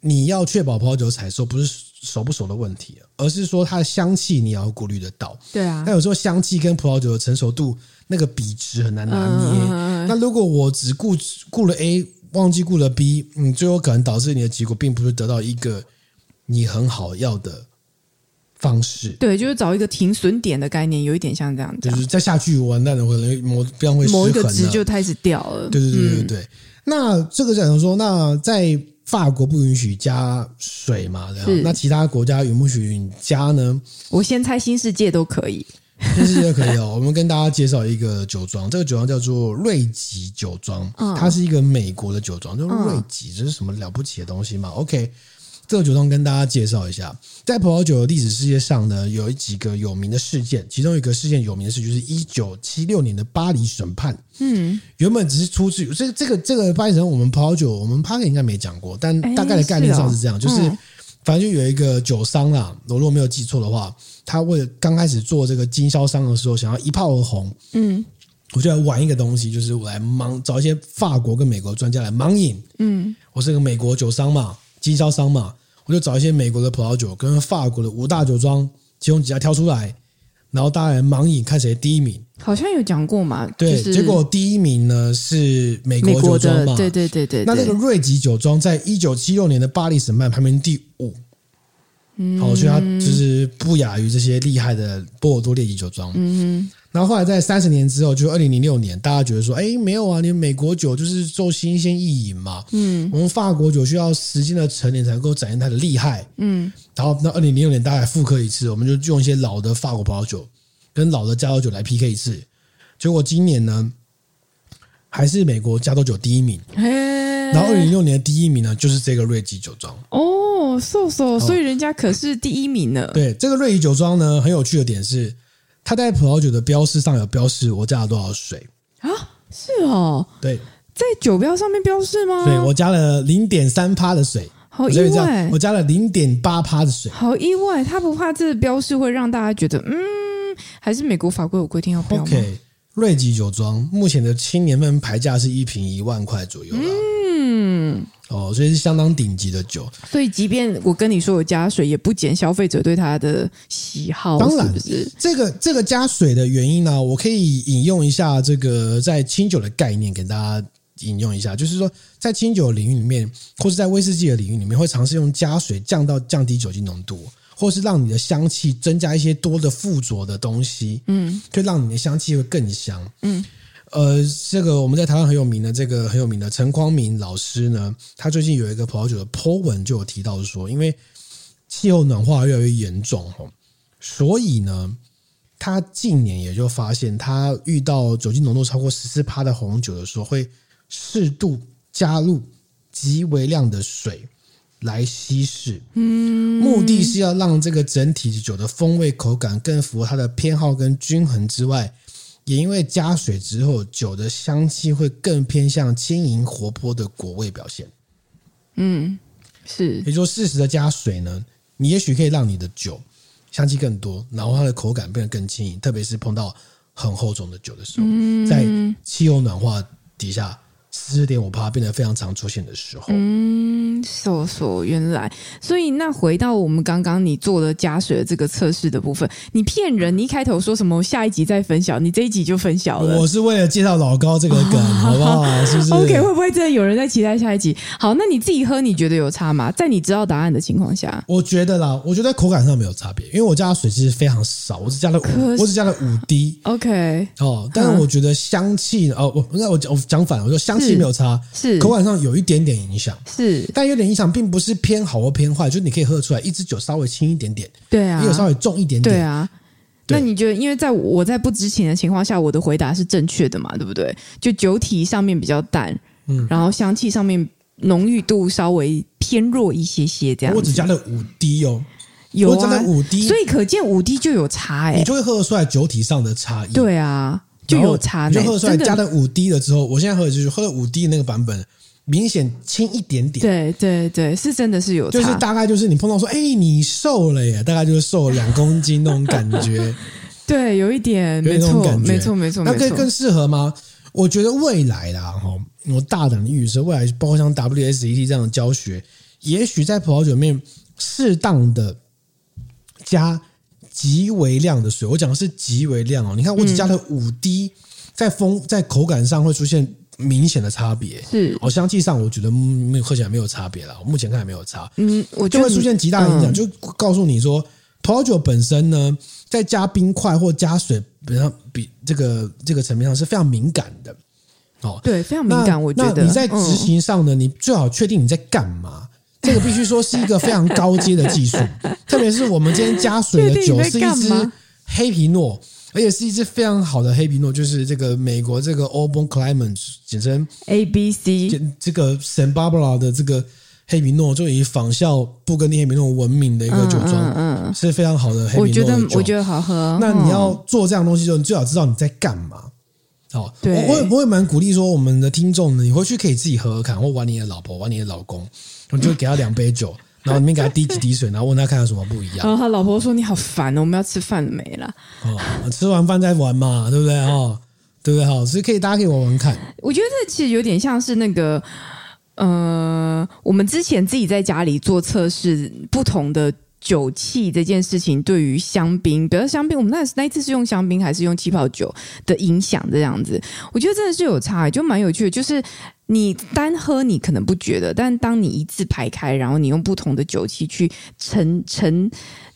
你要确保葡萄酒采收不是熟不熟的问题，而是说它的香气你要顾虑得到。对啊，那有时候香气跟葡萄酒的成熟度那个比值很难拿捏。嗯、那如果我只顾顾了 A，忘记顾了 B，嗯，最后可能导致你的结果并不是得到一个。你很好要的方式，对，就是找一个停损点的概念，有一点像这样子，就是再下去完蛋了，可能某非常会某一个值就开始掉了。对对对对对。嗯、那这个讲说，那在法国不允许加水嘛？是那其他国家允不允许加呢？我先猜新世界都可以，新世界可以哦。我们跟大家介绍一个酒庄，这个酒庄叫做瑞吉酒庄，嗯、它是一个美国的酒庄，就瑞吉，这是什么了不起的东西嘛？OK。这个酒庄跟大家介绍一下，在葡萄酒的历史世界上呢，有几个有名的事件，其中一个事件有名的事，就是一九七六年的巴黎审判。嗯，原本只是出自于这个这个这个巴黎审判，我们葡萄酒我们 Podcast 应该没讲过，但大概的概念上是这样，是哦、就是反正就有一个酒商啦，我如果没有记错的话，他为了刚开始做这个经销商的时候，想要一炮而红，嗯，我就来玩一个东西，就是我来盲找一些法国跟美国专家来盲饮，嗯，我是个美国酒商嘛，经销商嘛。我就找一些美国的葡萄酒跟法国的五大酒庄，其中几家挑出来，然后大家来盲饮，看谁第一名。好像有讲过嘛？对，就是、结果第一名呢是美国酒庄嘛？对对对对。那那个瑞吉酒庄在一九七六年的巴黎审判排名第五，嗯，好，所以它就是不亚于这些厉害的波尔多列吉酒庄。嗯哼，然后后来在三十年之后，就二零零六年，大家觉得说，哎，没有啊，你美国酒就是做新鲜意淫嘛，嗯，我们法国酒需要时间的陈年才能够展现它的厉害，嗯，然后那二零零六年大概复刻一次，我们就用一些老的法国葡萄酒跟老的加州酒来 PK 一次，结果今年呢，还是美国加州酒第一名，然后二零零六年的第一名呢，就是这个瑞吉酒庄。哦，瘦瘦，所以人家可是第一名呢。对，这个瑞吉酒庄呢，很有趣的点是。它在葡萄酒的标示上有标示我加了多少水啊？是哦，对，在酒标上面标示吗？对，我加了零点三趴的水，好意外，我加了零点八趴的水，好意外。他不怕这个标示会让大家觉得，嗯，还是美国法规有规定要标吗瑞吉酒庄目前的青年们牌价是一瓶一万块左右嗯。哦，所以是相当顶级的酒。所以，即便我跟你说有加水，也不减消费者对它的喜好。当然，是不是这个这个加水的原因呢、啊？我可以引用一下这个在清酒的概念，给大家引用一下。就是说，在清酒领域里面，或是在威士忌的领域里面，会尝试用加水降到降低酒精浓度，或是让你的香气增加一些多的附着的东西，嗯，就让你的香气会更香，嗯。呃，这个我们在台湾很有名的这个很有名的陈光明老师呢，他最近有一个葡萄酒的 po 文就有提到说，因为气候暖化越来越严重哦，所以呢，他近年也就发现，他遇到酒精浓度超过十四趴的红酒的时候，会适度加入极微量的水来稀释，嗯，目的是要让这个整体酒的风味口感更符合它的偏好跟均衡之外。也因为加水之后，酒的香气会更偏向轻盈活泼的果味表现。嗯，是。也就是说，适时的加水呢，你也许可以让你的酒香气更多，然后它的口感变得更轻盈。特别是碰到很厚重的酒的时候，在气候暖化底下。四点五趴变得非常常出现的时候，嗯，说说原来，所以那回到我们刚刚你做的加水的这个测试的部分，你骗人，你一开头说什么下一集再分享，你这一集就分享了。我是为了介绍老高这个梗，哦、好不好？是不是？OK，会不会真的有人在期待下一集？好，那你自己喝，你觉得有差吗？在你知道答案的情况下，我觉得啦，我觉得口感上没有差别，因为我加的水其实非常少，我只加了五，我只加了五 滴。OK，哦，但是我觉得香气哦，我那我我讲反了，我说香气没有差。是口感上有一点点影响，是，但有点影响，并不是偏好或偏坏，就是你可以喝得出来，一支酒稍微轻一点点，对啊，也有稍微重一点点，对啊。那你觉得，因为在我在不知情的情况下，我的回答是正确的嘛？对不对？就酒体上面比较淡，嗯，然后香气上面浓郁度稍微偏弱一些些，这样。我只加了五滴哦，有啊，加了五滴，所以可见五滴就有差哎、欸，你就会喝得出来酒体上的差异。对啊。就有差，就喝出来加了五滴了之后，我现在喝的就是喝了五滴那个版本，明显轻一点点。对对对，是真的是有，就是大概就是你碰到说，哎，你瘦了耶，大概就是瘦了两公斤那种感觉。对，有一点，没错，没错，没错。那可以更适合吗？我觉得未来啦，哈，我大胆的预测，未来包括像 WSET 这样的教学，也许在葡萄酒里面适当的加。极为量的水，我讲的是极为量哦。你看，我只加了五滴，在风在口感上会出现明显的差别。是哦，香气上我觉得没有喝起来没有差别了。我目前看还没有差。嗯，我就会出现极大影响，就告诉你说，葡萄酒本身呢，在加冰块或加水，比方比这个这个层面上是非常敏感的。哦，对，非常敏感。我觉得你在执行上呢，你最好确定你在干嘛。这个必须说是一个非常高阶的技术，特别是我们今天加水的酒是一支黑皮诺，而且是一支非常好的黑皮诺，就是这个美国这个 Auburn Climate 简称 ABC，这个 San Barbara 的这个黑皮诺就以仿效布根地黑皮诺闻名的一个酒庄，嗯，嗯，嗯，是非常好的黑皮诺酒。我觉得我觉得好喝。那你要做这样东西，就你最好知道你在干嘛。好，对，我我我也蛮鼓励说，我们的听众呢，你回去可以自己喝喝看，或玩你的老婆，玩你的老公。我就给他两杯酒，然后里面给他滴几滴水，然后问他看有什么不一样。然后他老婆说：“你好烦哦，我们要吃饭了没了？”哦，吃完饭再玩嘛，对不对？哦，对不对？哦，所以可以，大家可以玩玩看。我觉得这其实有点像是那个，呃，我们之前自己在家里做测试，不同的。酒气这件事情对于香槟，比如香槟，我们那那一次是用香槟还是用气泡酒的影响这样子，我觉得真的是有差，就蛮有趣的。就是你单喝你可能不觉得，但当你一字排开，然后你用不同的酒气去沉沉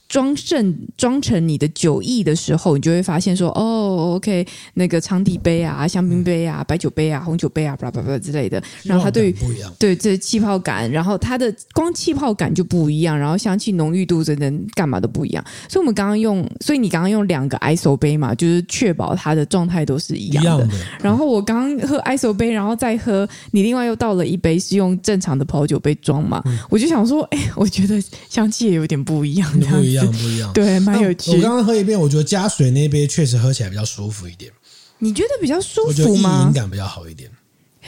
装盛装成你的酒意的时候，你就会发现说，哦，OK，那个长笛杯啊、香槟杯啊、白酒杯啊、红酒杯啊，巴拉巴拉之类的。然后它对于对这气泡感，然后它的光气泡感就不一样，然后香气浓郁度等等干嘛都不一样。所以我们刚刚用，所以你刚刚用两个 ISO 杯嘛，就是确保它的状态都是一样的。样的然后我刚刚喝 ISO 杯，然后再喝，你另外又倒了一杯是用正常的跑酒杯装嘛，嗯、我就想说，哎，我觉得香气也有点不一样，样，不一样，对。蛮有趣。我刚刚喝一遍，我觉得加水那杯确实喝起来比较舒服一点。你觉得比较舒服吗？我觉得意饮感比较好一点。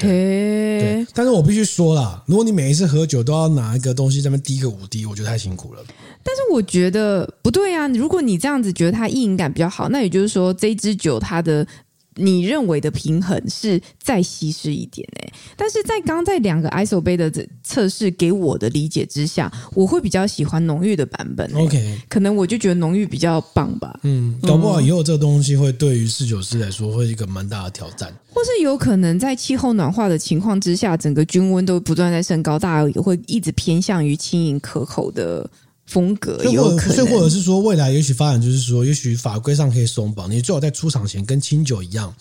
对，对，但是我必须说啦，如果你每一次喝酒都要拿一个东西在那边滴个五滴，我觉得太辛苦了。但是我觉得不对啊！如果你这样子觉得它意淫感比较好，那也就是说这支酒它的。你认为的平衡是再稀释一点哎，但是在刚在两个 ISO 杯的测试给我的理解之下，我会比较喜欢浓郁的版本。OK，可能我就觉得浓郁比较棒吧。嗯，搞不好以后这个东西会对于侍酒师来说会一个蛮大的挑战，或是有可能在气候暖化的情况之下，整个均温都不断在升高，大家也会一直偏向于轻盈可口的。风格有可能，所以或者是说，未来也许发展就是说，也许法规上可以松绑，你最好在出厂前跟清酒一样，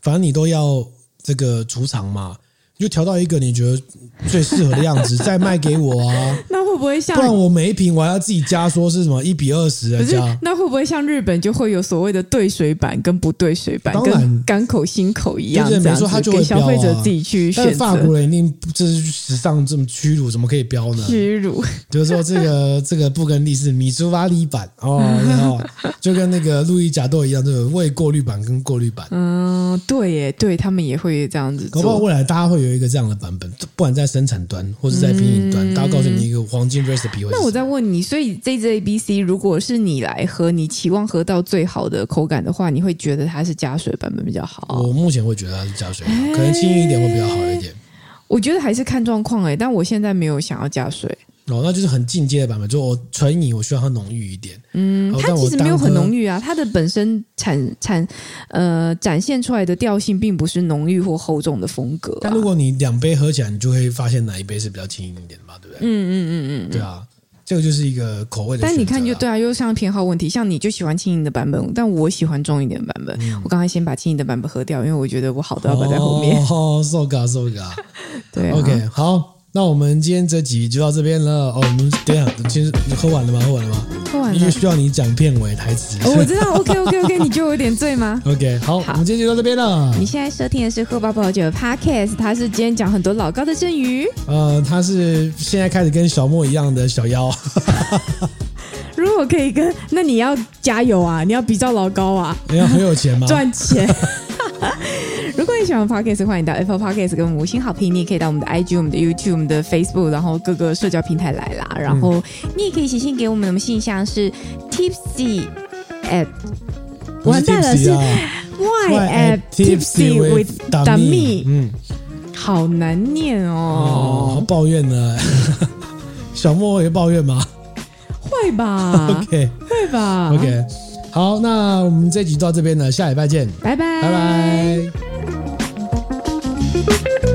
反正你都要这个出厂嘛。就调到一个你觉得最适合的样子，再卖给我啊？那会不会像？不然我每一瓶我还要自己加，说是什么一比二十的加？那会不会像日本就会有所谓的兑水版跟不对水版，跟港口新口一样，就是没错，他就会啊。消费者自己去选择。法国人一定这是时尚这么屈辱，怎么可以标呢？屈辱，就是说这个这个不跟利是米苏瓦里版哦，然后就跟那个路易甲豆一样，这个未过滤版跟过滤版。嗯，对耶，对他们也会这样子做。搞不好未来大家会有。有一个这样的版本，不管在生产端或是在品饮端，大家告诉你一个黄金 recipe。那我再问你，所以这支 ABC 如果是你来喝，你期望喝到最好的口感的话，你会觉得它是加水版本比较好？我目前会觉得它是加水，可能轻盈一点会比较好一点。我觉得还是看状况哎，但我现在没有想要加水。哦，那就是很进阶的版本，就我纯饮，我需要它浓郁一点。嗯，它其实没有很浓郁啊，它的本身产产呃展现出来的调性并不是浓郁或厚重的风格，啊。但如果你两杯喝起来，你就会发现哪一杯是比较轻盈一点的嘛，对不对？嗯嗯嗯嗯，对啊，这个就是一个口味的。但你看就对啊，又像偏好问题，像你就喜欢轻盈的版本，但我喜欢重一点的版本。嗯、我刚才先把轻盈的版本喝掉，因为我觉得我好的要摆在后面。哦，so ga so ga，对、啊、，OK，好。那我们今天这集就到这边了哦。我们等下，其实你喝完了吗？喝完了吗？喝完了。因为需要你讲片尾台词。哦，我知道。OK OK OK，你觉得我有点醉吗？OK，好，好，我们今天就到这边了。你现在收听的是喝吧葡萄酒的 Podcast，他是今天讲很多老高的阵雨。呃，他是现在开始跟小莫一样的小妖。如果可以跟，那你要加油啊！你要比较老高啊！你要很有钱吗？赚钱。如果你喜欢 Podcast，欢迎到 Apple Podcast 给我们五星好评。你也可以到我们的 IG、我们的 YouTube、我们的 Facebook，然后各个社交平台来啦。然后你也可以写信给我们，我们信箱是 Tipsy at，完蛋了是 Why at Tipsy with Dami。嗯，好难念哦，好抱怨呢。小莫会抱怨吗？会吧。OK，会吧。OK。好，那我们这集到这边了，下礼拜见，拜拜，拜拜。Thank you.